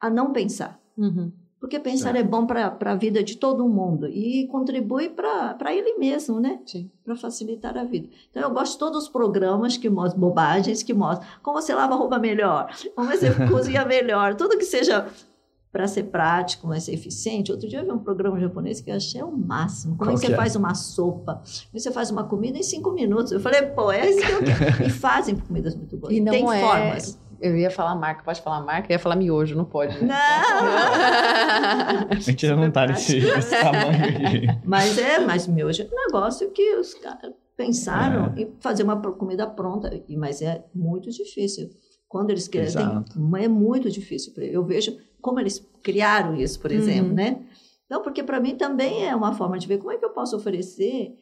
a não pensar. Uhum. Porque pensar é, é bom para a vida de todo mundo e contribui para ele mesmo, né? Para facilitar a vida. Então, eu gosto de todos os programas que mostram bobagens, que mostram como você lava a roupa melhor, como você cozinha melhor, tudo que seja para ser prático, mas ser eficiente. Outro dia eu vi um programa japonês que eu achei o máximo. Como é que você é? faz uma sopa? Como você faz uma comida em cinco minutos? Eu falei, pô, é isso que eu quero. E fazem comidas muito boas. E não Tem é... formas. Eu ia falar marca, pode falar marca? Eu ia falar miojo, não pode. Né? Não! a gente já não tá nesse, nesse tamanho aqui. Mas é, mas miojo é um negócio que os caras pensaram é. em fazer uma comida pronta, mas é muito difícil. Quando eles querem, é muito difícil. Eu vejo como eles criaram isso, por exemplo, uhum. né? Não, porque para mim também é uma forma de ver como é que eu posso oferecer,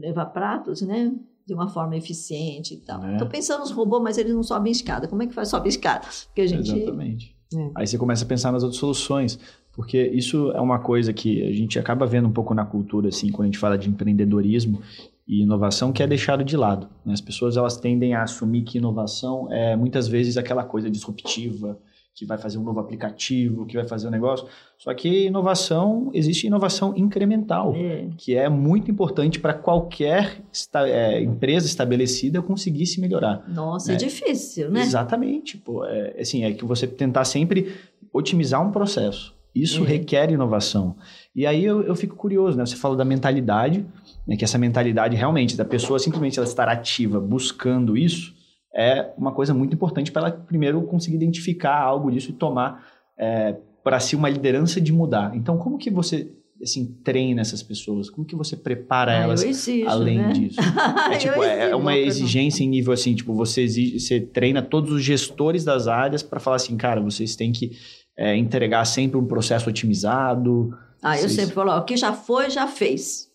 levar pratos, né? De uma forma eficiente e tal. Estou é. pensando nos robôs, mas eles não sobem escada. Como é que faz sobe escada? Porque a gente... Exatamente. É. Aí você começa a pensar nas outras soluções, porque isso é uma coisa que a gente acaba vendo um pouco na cultura, assim, quando a gente fala de empreendedorismo e inovação, que é deixado de lado. Né? As pessoas elas tendem a assumir que inovação é muitas vezes aquela coisa disruptiva, que vai fazer um novo aplicativo, que vai fazer um negócio. Só que inovação, existe inovação incremental, é. que é muito importante para qualquer esta, é, empresa estabelecida conseguir se melhorar. Nossa, é né? é difícil, né? Exatamente. Pô, é, assim, é que você tentar sempre otimizar um processo. Isso é. requer inovação. E aí eu, eu, fico curioso, né? Você fala da mentalidade, né? que essa mentalidade realmente da pessoa simplesmente ela estar ativa buscando isso, é uma coisa muito importante para ela primeiro conseguir identificar algo disso e tomar é, para si uma liderança de mudar. Então, como que você assim treina essas pessoas? Como que você prepara ah, elas exijo, além né? disso? É, tipo, é, é uma exigência em nível assim, tipo, você, exige, você treina todos os gestores das áreas para falar assim, cara, vocês têm que é, entregar sempre um processo otimizado? Ah, eu sempre falo, o que já foi, já fez.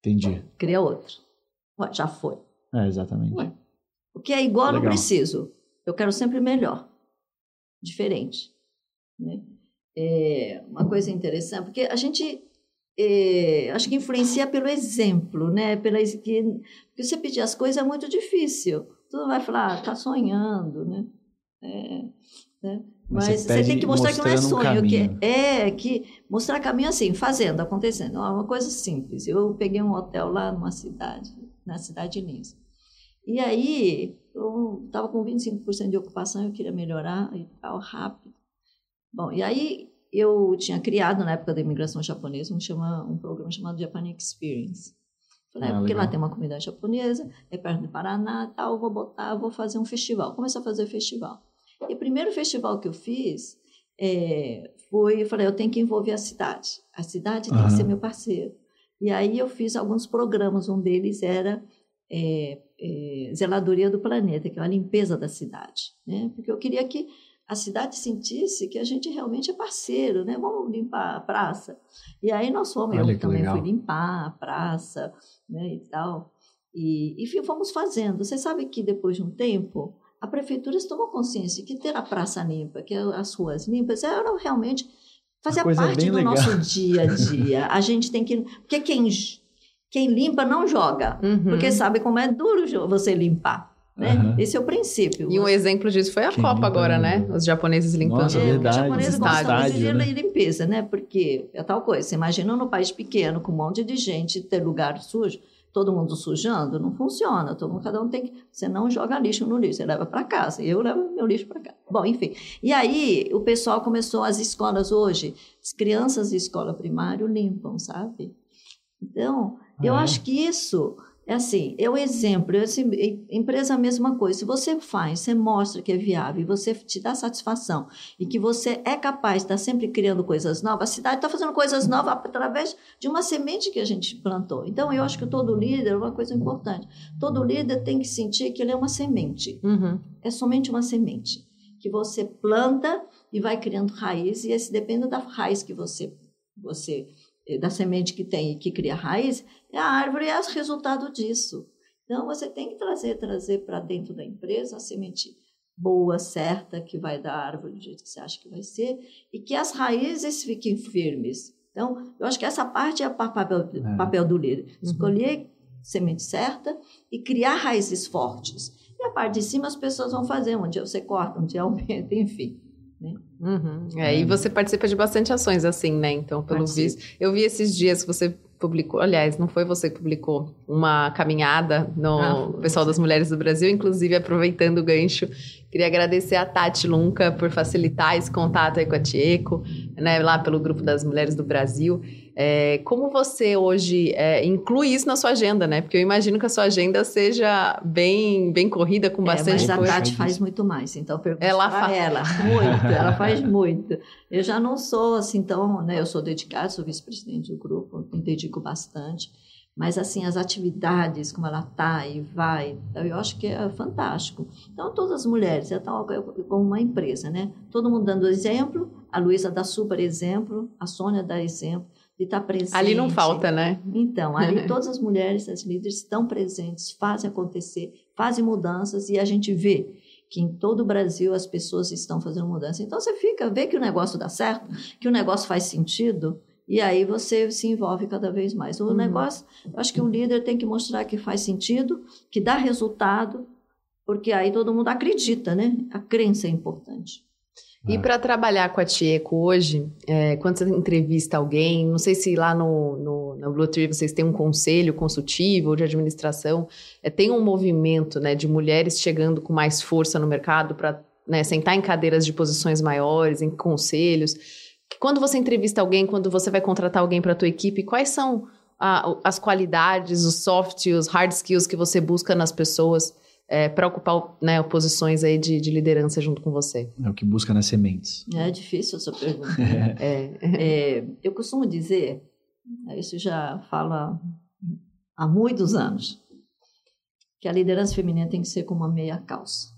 Entendi. Cria outro. Ué, já foi. É, exatamente. Ué, o que é igual, Legal. não preciso. Eu quero sempre melhor. Diferente. Né? É uma coisa interessante, porque a gente é, acho que influencia pelo exemplo, né? Pela, que, porque você pedir as coisas é muito difícil. Tu vai falar, ah, tá sonhando, né? É, né? Mas, Mas você, tem que mostrar que não é sonho, que é que mostrar caminho assim, fazendo, acontecendo. É uma coisa simples. Eu peguei um hotel lá numa cidade, na cidade de Lins. E aí, eu estava com 25% de ocupação, eu queria melhorar e tal, rápido. Bom, e aí eu tinha criado, na época da imigração japonesa, um, chama, um programa chamado Japan Experience. Falei, ah, porque legal. lá tem uma comunidade japonesa, é perto do Paraná tal, vou botar, vou fazer um festival. Comecei a fazer festival. E o primeiro festival que eu fiz é, foi, eu falei, eu tenho que envolver a cidade. A cidade tem uhum. que ser meu parceiro. E aí eu fiz alguns programas, um deles era é, é, Zeladoria do Planeta, que é a limpeza da cidade. Né? Porque eu queria que a cidade sentisse que a gente realmente é parceiro, né? Vamos limpar a praça. E aí nós fomos, Olha eu também legal. fui limpar a praça, né, e tal. E, enfim, fomos fazendo. Você sabe que depois de um tempo, a prefeitura tomou consciência que ter a praça limpa, que as ruas limpas, era realmente fazia parte do legal. nosso dia a dia. A gente tem que... Porque quem, quem limpa não joga, uhum. porque sabe como é duro você limpar. Né? Uhum. Esse é o princípio. E um exemplo disso foi a Quem Copa agora, né? Os japoneses limpando Nossa, é, verdade, Os japoneses gostam de né? limpeza, né? Porque é tal coisa. Você imagina num país pequeno, com um monte de gente, ter lugar sujo, todo mundo sujando, não funciona. Todo mundo, cada um tem que... Você não joga lixo no lixo, você leva para casa. Eu levo meu lixo para casa. Bom, enfim. E aí, o pessoal começou, as escolas hoje, as crianças de escola primária limpam, sabe? Então, ah, eu é? acho que isso é assim, é o exemplo, é assim, empresa a mesma coisa. Se você faz, você mostra que é viável, você te dá satisfação e que você é capaz de estar sempre criando coisas novas, a cidade está fazendo coisas novas através de uma semente que a gente plantou. Então, eu acho que todo líder, uma coisa importante, todo líder tem que sentir que ele é uma semente. Uhum. É somente uma semente que você planta e vai criando raiz, e esse depende da raiz que você, você da semente que tem e que cria raiz, a árvore é o resultado disso. Então, você tem que trazer, trazer para dentro da empresa a semente boa, certa, que vai dar a árvore do jeito que você acha que vai ser, e que as raízes fiquem firmes. Então, eu acho que essa parte é o papel, é. papel do líder. Uhum. Escolher uhum. semente certa e criar raízes fortes. E a parte de cima as pessoas vão fazer, um dia você corta, um dia aumenta, enfim. Né? Uhum. É, é. E você participa de bastante ações assim, né? Então, pelo visto. Eu vi esses dias que você publicou, aliás, não foi você que publicou uma caminhada no ah, pessoal das mulheres do Brasil, inclusive aproveitando o gancho, queria agradecer a Tati Lunca por facilitar esse contato aí com a Tieco, né, lá pelo grupo das mulheres do Brasil. É, como você hoje é, inclui isso na sua agenda, né? Porque eu imagino que a sua agenda seja bem, bem corrida, com bastante é, mas coisa. a Tati faz muito mais, então pergunta ela faz ela. Muito, ela faz muito. Eu já não sou assim tão, né? Eu sou dedicada, sou vice-presidente do grupo, me dedico bastante. Mas, assim, as atividades, como ela tá e vai, eu acho que é fantástico. Então, todas as mulheres, eu como uma empresa, né? Todo mundo dando exemplo, a Luísa dá super exemplo, a Sônia dá exemplo de estar presente. Ali não falta, né? Então, ali todas as mulheres, as líderes estão presentes, fazem acontecer, fazem mudanças e a gente vê que em todo o Brasil as pessoas estão fazendo mudança. Então você fica, vê que o negócio dá certo, que o negócio faz sentido, e aí você se envolve cada vez mais. O uhum. negócio, eu acho que o líder tem que mostrar que faz sentido, que dá resultado, porque aí todo mundo acredita, né? A crença é importante. E é. para trabalhar com a Tieco hoje, é, quando você entrevista alguém, não sei se lá no, no, no Blue Tree vocês têm um conselho consultivo ou de administração, é, tem um movimento né, de mulheres chegando com mais força no mercado para né, sentar em cadeiras de posições maiores, em conselhos. Quando você entrevista alguém, quando você vai contratar alguém para a tua equipe, quais são a, as qualidades, os soft e os hard skills que você busca nas pessoas? é, para ocupar né, posições aí de, de, liderança junto com você? É o que busca nas sementes. É difícil essa pergunta. é. É, eu costumo dizer, isso já fala há muitos anos, que a liderança feminina tem que ser como uma meia calça.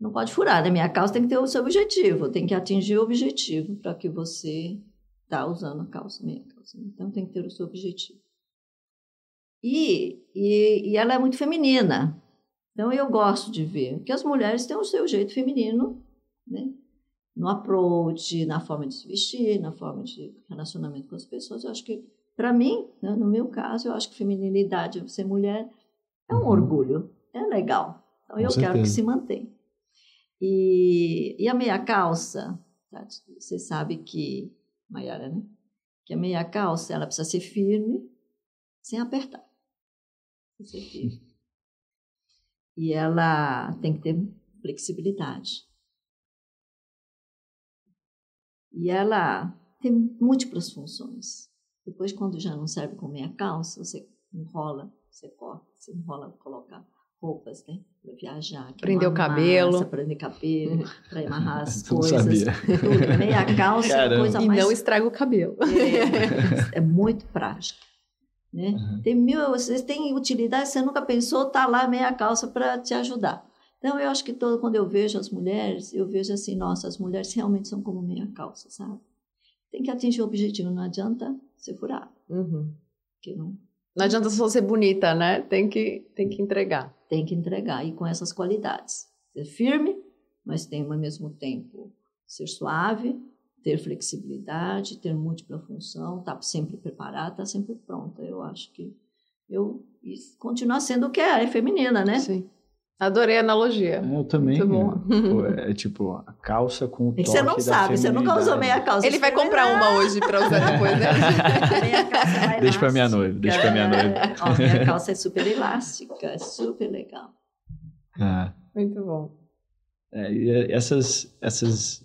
Não pode furar, né? Minha calça tem que ter o seu objetivo, tem que atingir o objetivo para que você está usando a calça, meia calça. Então tem que ter o seu objetivo. E, e, e ela é muito feminina. Então eu gosto de ver que as mulheres têm o seu jeito feminino, né? No approach, na forma de se vestir, na forma de relacionamento com as pessoas. Eu acho que, para mim, né, no meu caso, eu acho que feminilidade, ser mulher, é um uhum. orgulho, é legal. Então com eu certeza. quero que se mantenha. E, e a meia calça, tá? você sabe que, Mayara, né? Que a meia calça ela precisa ser firme, sem apertar. Ser firme. E ela tem que ter flexibilidade. E ela tem múltiplas funções. Depois, quando já não serve como meia calça, você enrola, você corta, você enrola, coloca roupas, né? Para viajar. Prender o cabelo. Prender cabelo, para amarrar as coisas. Tudo. Meia calça é a coisa e mais... não estraga o cabelo. É, é muito prático. Né? Uhum. Tem mil, vocês têm utilidade, você nunca pensou, tá lá meia calça para te ajudar. Então, eu acho que todo, quando eu vejo as mulheres, eu vejo assim, nossa, as mulheres realmente são como meia calça, sabe? Tem que atingir o objetivo, não adianta ser furado. Uhum. Que não, não adianta só ser bonita, né? Tem que, tem que entregar. Tem que entregar, e com essas qualidades. Ser firme, mas tem ao mesmo tempo ser suave, ter flexibilidade, ter múltipla função, estar tá sempre preparada, estar tá sempre pronta. Eu acho que eu continuar sendo o que é, é feminina, né? Sim. Adorei a analogia. Eu também. Muito bom. É, é tipo a calça com o toque Você não sabe, você nunca usou meia calça. Ele vai comprar uma hoje para usar depois, né? vai Deixa para minha noiva, deixa para minha noiva. Ó, minha calça é super elástica, é super legal. Ah. Muito bom. É, essas, essas,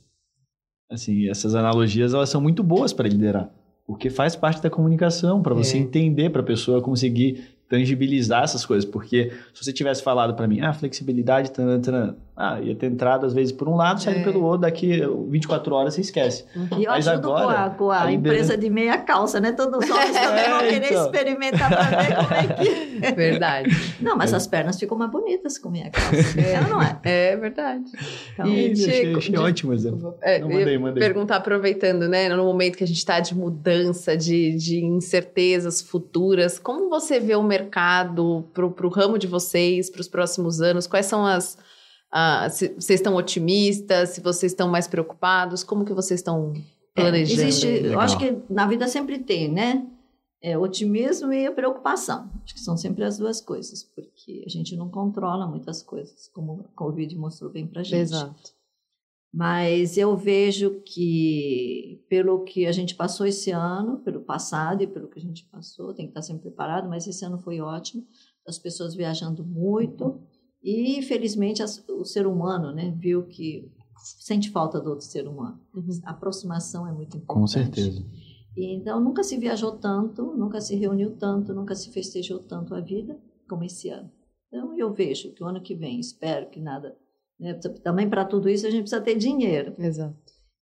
assim, essas analogias elas são muito boas para liderar, porque faz parte da comunicação, para você é. entender, para a pessoa conseguir tangibilizar essas coisas, porque se você tivesse falado para mim, ah, flexibilidade, taran, taran, ah, ia ter entrado às vezes por um lado, sai é. pelo outro, daqui 24 horas você esquece. Uhum. E eu Mas ajudo agora, com a, com a, a empresa de meia calça, né? Todos os homens também vão querer então. experimentar para ver como é que... Verdade. Não, mas é. as pernas ficam mais bonitas com meia calça, é. não é? É verdade. Então, e, Chico, achei, ótimo exemplo. É, não, mandei, mandei. Perguntar, aproveitando, né, no momento que a gente está de mudança, de, de incertezas futuras, como você vê o mercado para o ramo de vocês, para os próximos anos? Quais são as ah, se vocês estão otimistas, se vocês estão mais preocupados, como que vocês estão é, planejando? É, existe, eu acho que na vida sempre tem, né? É, otimismo e a preocupação. Acho que são sempre as duas coisas, porque a gente não controla muitas coisas, como o Covid mostrou bem para gente. Exato. Mas eu vejo que, pelo que a gente passou esse ano, pelo passado e pelo que a gente passou, tem que estar sempre preparado, mas esse ano foi ótimo. As pessoas viajando muito, e, felizmente, o ser humano né, viu que sente falta do outro ser humano. Uhum. A aproximação é muito importante. Com certeza. E, então, nunca se viajou tanto, nunca se reuniu tanto, nunca se festejou tanto a vida como esse ano. Então, eu vejo que o ano que vem, espero que nada. Né, também, para tudo isso, a gente precisa ter dinheiro. Exato.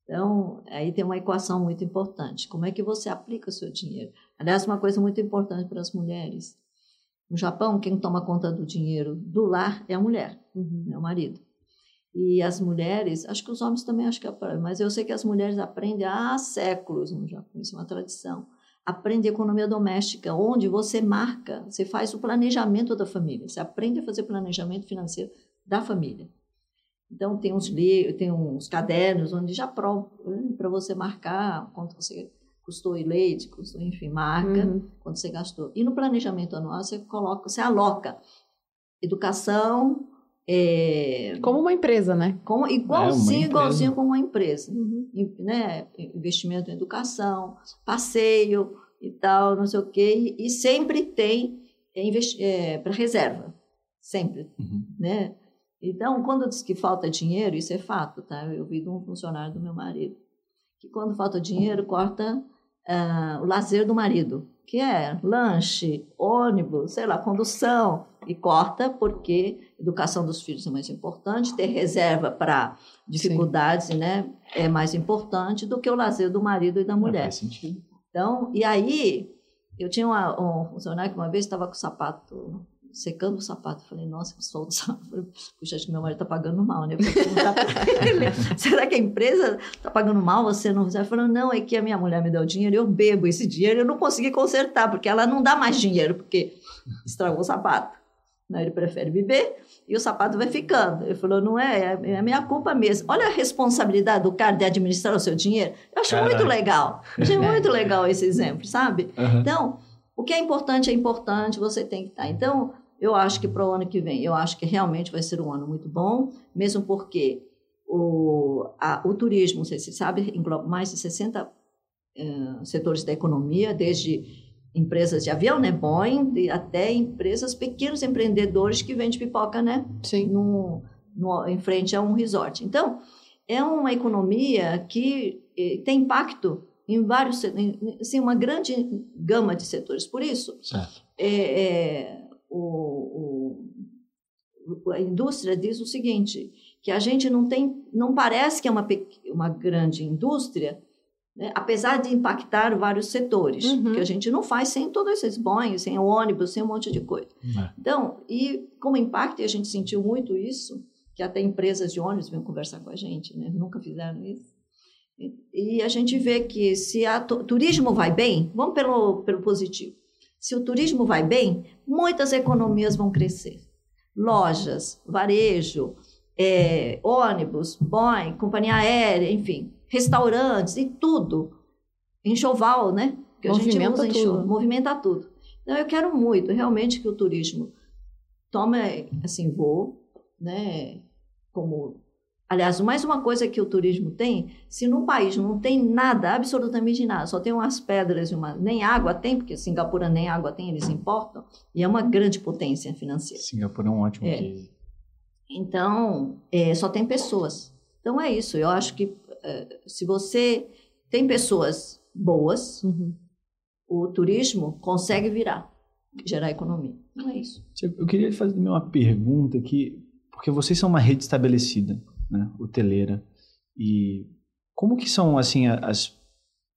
Então, aí tem uma equação muito importante. Como é que você aplica o seu dinheiro? Aliás, uma coisa muito importante para as mulheres no Japão, quem toma conta do dinheiro do lar é a mulher, uhum. é o marido. E as mulheres, acho que os homens também acho que aprendem, mas eu sei que as mulheres aprendem há séculos no Japão, isso é uma tradição. Aprende economia doméstica, onde você marca, você faz o planejamento da família, você aprende a fazer planejamento financeiro da família. Então tem uns livros, tem uns cadernos onde já para você marcar quanto você custou leite, custou, enfim, marca, uhum. quanto você gastou. E no planejamento anual você coloca, você aloca educação. É, como uma empresa, né? Como, igualzinho, é igualzinho como uma empresa. Uhum. Né? Investimento em educação, passeio e tal, não sei o quê. E, e sempre tem é, é para reserva. Sempre. Uhum. Né? Então, quando diz que falta dinheiro, isso é fato, tá? Eu vi de um funcionário do meu marido, que quando falta dinheiro, corta uh, o lazer do marido, que é lanche, ônibus, sei lá, condução, e corta porque educação dos filhos é mais importante, ter reserva para dificuldades, Sim. né, é mais importante do que o lazer do marido e da mulher. faz sentido. Então, e aí, eu tinha uma, um funcionário que uma vez estava com o sapato secando o sapato. Falei, nossa, que sol do sapato. Puxa, acho que meu marido está pagando mal, né? Tá Será que a empresa está pagando mal? Você não. Ele falou, não, é que a minha mulher me deu dinheiro, eu bebo esse dinheiro, eu não consegui consertar, porque ela não dá mais dinheiro, porque estragou o sapato. Né? Ele prefere beber e o sapato vai ficando. Ele falou, não é, é a minha culpa mesmo. Olha a responsabilidade do cara de administrar o seu dinheiro. Eu achei Caraca. muito legal. Achei muito legal esse exemplo, sabe? Uhum. Então, o que é importante é importante, você tem que estar. Então, eu acho que para o ano que vem, eu acho que realmente vai ser um ano muito bom, mesmo porque o, a, o turismo, você sabe, engloba mais de 60 uh, eh, setores da economia, desde empresas de avião, né, Boeing, até empresas, pequenos empreendedores que vendem pipoca, né, Sim. No, no, em frente a um resort. Então, é uma economia que eh, tem impacto em vários, assim, uma grande gama de setores. Por isso, é, é, o, o, a indústria diz o seguinte, que a gente não tem, não parece que é uma, uma grande indústria, né? apesar de impactar vários setores, uhum. que a gente não faz sem todos esses banhos, sem o ônibus, sem um monte de coisa. É. Então, e como impacto, e a gente sentiu muito isso, que até empresas de ônibus vêm conversar com a gente, né? nunca fizeram isso. E, a gente vê que se o turismo vai bem, vamos pelo, pelo positivo. Se o turismo vai bem, muitas economias vão crescer. Lojas, varejo, é, ônibus, Boeing, companhia aérea, enfim, restaurantes e tudo. Enxoval, né? Que a gente usa tudo. movimenta tudo. Então, eu quero muito, realmente, que o turismo tome, assim, voo, né? Como Aliás, mais uma coisa que o turismo tem, se no país não tem nada, absolutamente nada, só tem umas pedras e uma. Nem água tem, porque Singapura nem água tem, eles importam, e é uma grande potência financeira. Singapura é um ótimo é. que. Então, é, só tem pessoas. Então é isso. Eu acho que é, se você tem pessoas boas, uhum. o turismo consegue virar, gerar economia. Não é isso. Eu queria fazer uma pergunta aqui, porque vocês são uma rede estabelecida né, hoteleira. E como que são, assim, as...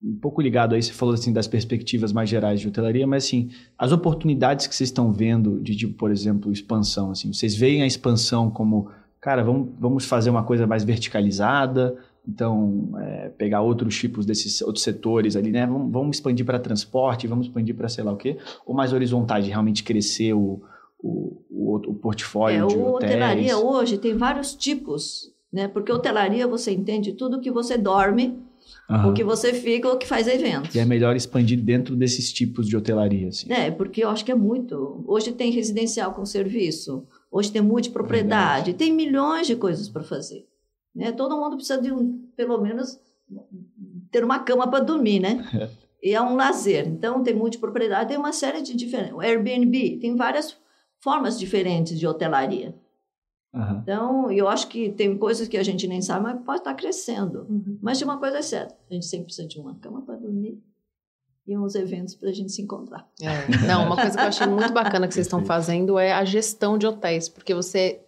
Um pouco ligado aí, você falou, assim, das perspectivas mais gerais de hotelaria, mas, assim, as oportunidades que vocês estão vendo de, tipo, por exemplo, expansão, assim, vocês veem a expansão como, cara, vamos, vamos fazer uma coisa mais verticalizada, então, é, pegar outros tipos desses outros setores ali, né? Vamos, vamos expandir para transporte, vamos expandir para sei lá o quê, ou mais horizontais, de realmente crescer o, o, o, o portfólio é, de hotéis. hotelaria hoje tem vários tipos né? Porque hotelaria você entende tudo que você dorme, uhum. o que você fica, o que faz eventos. E é melhor expandir dentro desses tipos de hotelaria, assim. É, porque eu acho que é muito. Hoje tem residencial com serviço, hoje tem multipropriedade, Verdade. tem milhões de coisas para fazer. Né? Todo mundo precisa de um, pelo menos, ter uma cama para dormir, né? É. E é um lazer. Então, tem multipropriedade, tem uma série de diferentes. Airbnb, tem várias formas diferentes de hotelaria. Uhum. Então, eu acho que tem coisas que a gente nem sabe, mas pode estar crescendo. Uhum. Mas de uma coisa é certa, a gente sempre precisa de uma cama para dormir e uns eventos para a gente se encontrar. É. Não, uma coisa que eu achei muito bacana que vocês estão fazendo é a gestão de hotéis, porque você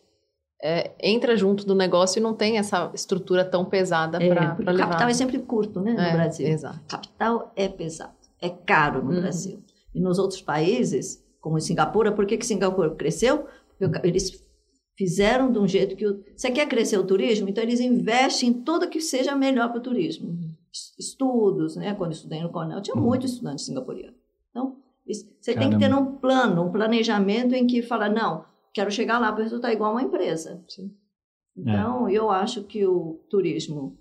é, entra junto do negócio e não tem essa estrutura tão pesada é, para levar. O capital é sempre curto, né, no é, Brasil. Exato. Capital é pesado, é caro no uhum. Brasil. E nos outros países, como em Singapura, por que, que Singapura cresceu? Porque eles fizeram de um jeito que... O... Você quer crescer o turismo? Então, eles investem em tudo que seja melhor para o turismo. Estudos, né? Quando eu estudei no Cornell, tinha uhum. muitos estudantes singapurianos. Então, você Caramba. tem que ter um plano, um planejamento em que fala, não, quero chegar lá para resultar igual uma empresa. Sim. Então, é. eu acho que o turismo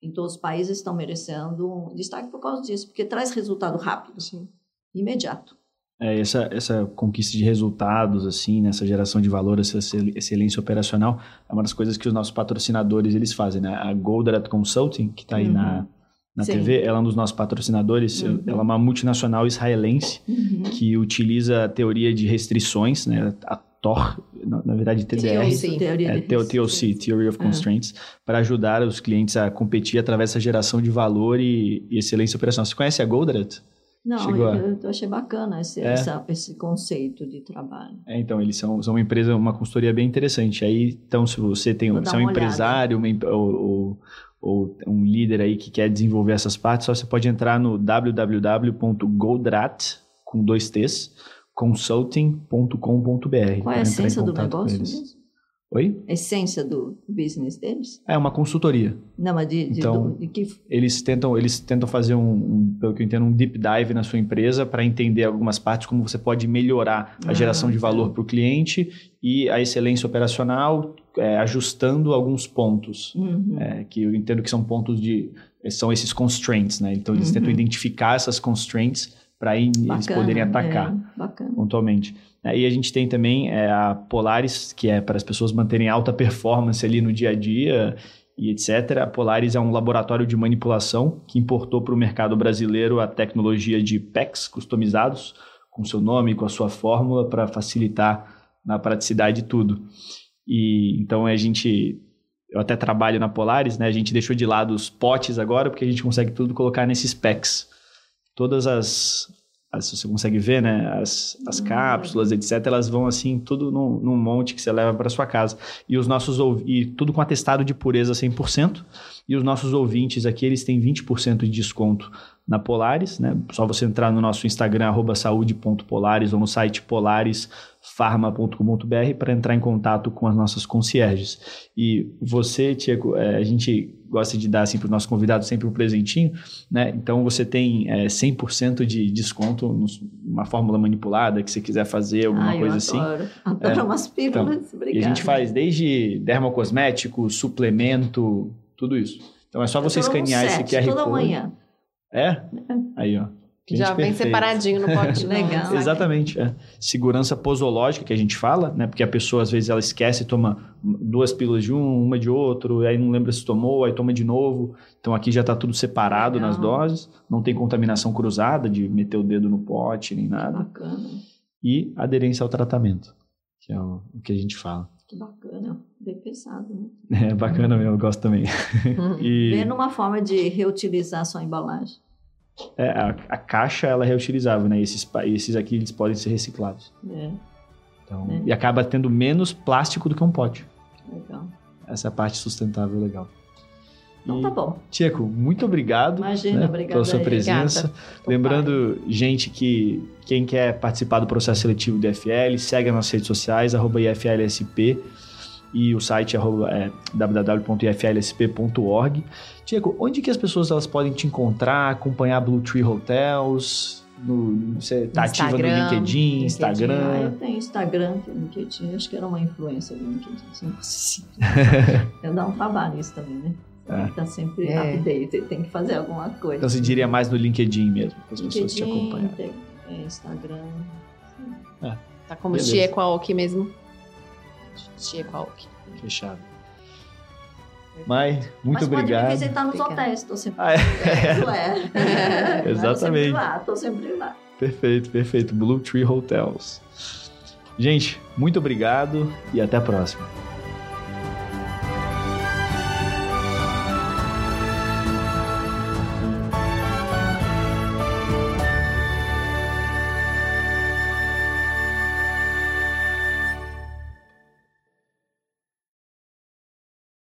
em todos os países estão merecendo um destaque por causa disso, porque traz resultado rápido, Sim. imediato. É, essa, essa conquista de resultados, assim, nessa geração de valor, essa excelência operacional, é uma das coisas que os nossos patrocinadores eles fazem, né? A Goldratt Consulting, que está aí uhum. na, na TV, ela é um dos nossos patrocinadores. Uhum. Ela é uma multinacional israelense uhum. que utiliza a teoria de restrições, né? A TOR, na, na verdade TDR, TOC, teoria é, TOC, Theory of Constraints, uhum. para ajudar os clientes a competir através dessa geração de valor e, e excelência operacional. Você conhece a Goldratt? Não, eu, eu, achei bacana esse, é. essa, esse conceito de trabalho. É, então, eles são, são uma empresa, uma consultoria bem interessante. Aí, então, se você tem um, se é um empresário uma, ou, ou, ou, um líder aí que quer desenvolver essas partes, só você pode entrar no www.goldrat, com dois T's, consulting.com.br. Qual é a essência do negócio mesmo? Oi? A essência do business deles? É uma consultoria. Não, mas de, de, então, do, de que... eles tentam eles tentam fazer um, um, pelo que eu entendo, um deep dive na sua empresa para entender algumas partes como você pode melhorar a ah, geração de valor para o cliente e a excelência operacional, é, ajustando alguns pontos uhum. é, que eu entendo que são pontos de são esses constraints, né? Então eles uhum. tentam identificar essas constraints para eles poderem atacar é, pontualmente. E a gente tem também é, a Polaris, que é para as pessoas manterem alta performance ali no dia a dia e etc. A Polaris é um laboratório de manipulação que importou para o mercado brasileiro a tecnologia de PECs customizados, com seu nome, com a sua fórmula, para facilitar na praticidade tudo. E então a gente eu até trabalho na Polaris, né? A gente deixou de lado os potes agora porque a gente consegue tudo colocar nesses packs. Todas as, as, você consegue ver, né? As, as uhum. cápsulas, etc. Elas vão assim, tudo num, num monte que você leva para sua casa. E os nossos e tudo com atestado de pureza 100%. E os nossos ouvintes aqui, eles têm 20% de desconto na Polaris, né? Só você entrar no nosso Instagram, saúde.polaris ou no site polarisfarma.com.br para entrar em contato com as nossas concierges. E você, Tiago, é, a gente gosta de dar assim, para o nosso convidado sempre um presentinho, né? Então você tem é, 100% de desconto numa fórmula manipulada que você quiser fazer, alguma Ai, coisa eu assim. adoro. Adoro é, umas pílulas, então, Obrigada. E a gente faz desde dermocosmético, suplemento, tudo isso. Então é só você escanear esse QR toda Code. manhã. É? Aí, ó. Já vem separadinho no pote. Legal. Exatamente. É. Segurança posológica que a gente fala, né? Porque a pessoa às vezes ela esquece e toma duas pílulas de um, uma de outro, aí não lembra se tomou, aí toma de novo. Então aqui já está tudo separado Legal. nas doses, não tem contaminação cruzada de meter o dedo no pote nem nada. Bacana. E aderência ao tratamento, que é o, que a gente fala. Que bacana, bem pensado, né? É bacana mesmo, eu gosto também. e... Vê numa forma de reutilizar sua embalagem. É, a, a, caixa ela é reutilizável, né? Esses, esses aqui eles podem ser reciclados. É. Então, é. E acaba tendo menos plástico do que um pote. Legal. Essa é a parte sustentável legal. Então tá bom. Tieco, muito obrigado Imagina, né, pela sua presença. Lembrando, gente, que quem quer participar do processo seletivo do IFL, segue as nossas redes sociais, arroba IFLSP e o site é, é www.iflsp.org. Tiago, onde que as pessoas elas podem te encontrar, acompanhar Blue Tree Hotels? No, você está ativa no LinkedIn, LinkedIn, Instagram? Ah, eu tenho Instagram, LinkedIn. Acho que era uma influência do LinkedIn. Assim, eu dá um trabalho isso também, né? É. Tá sempre é. update, tem que fazer alguma coisa. Então você diria mais no LinkedIn mesmo, para as pessoas te acompanharem. É, Instagram. É. Tá como Chieco Aoki mesmo. Chieco Aoki. Fechado. Mas, muito Mas obrigado. Pode me visitar nos hotéis, estou sempre, ah, é. é. Exatamente. Estou sempre sempre lá. Perfeito, perfeito. Blue Tree Hotels. Gente, muito obrigado e até a próxima.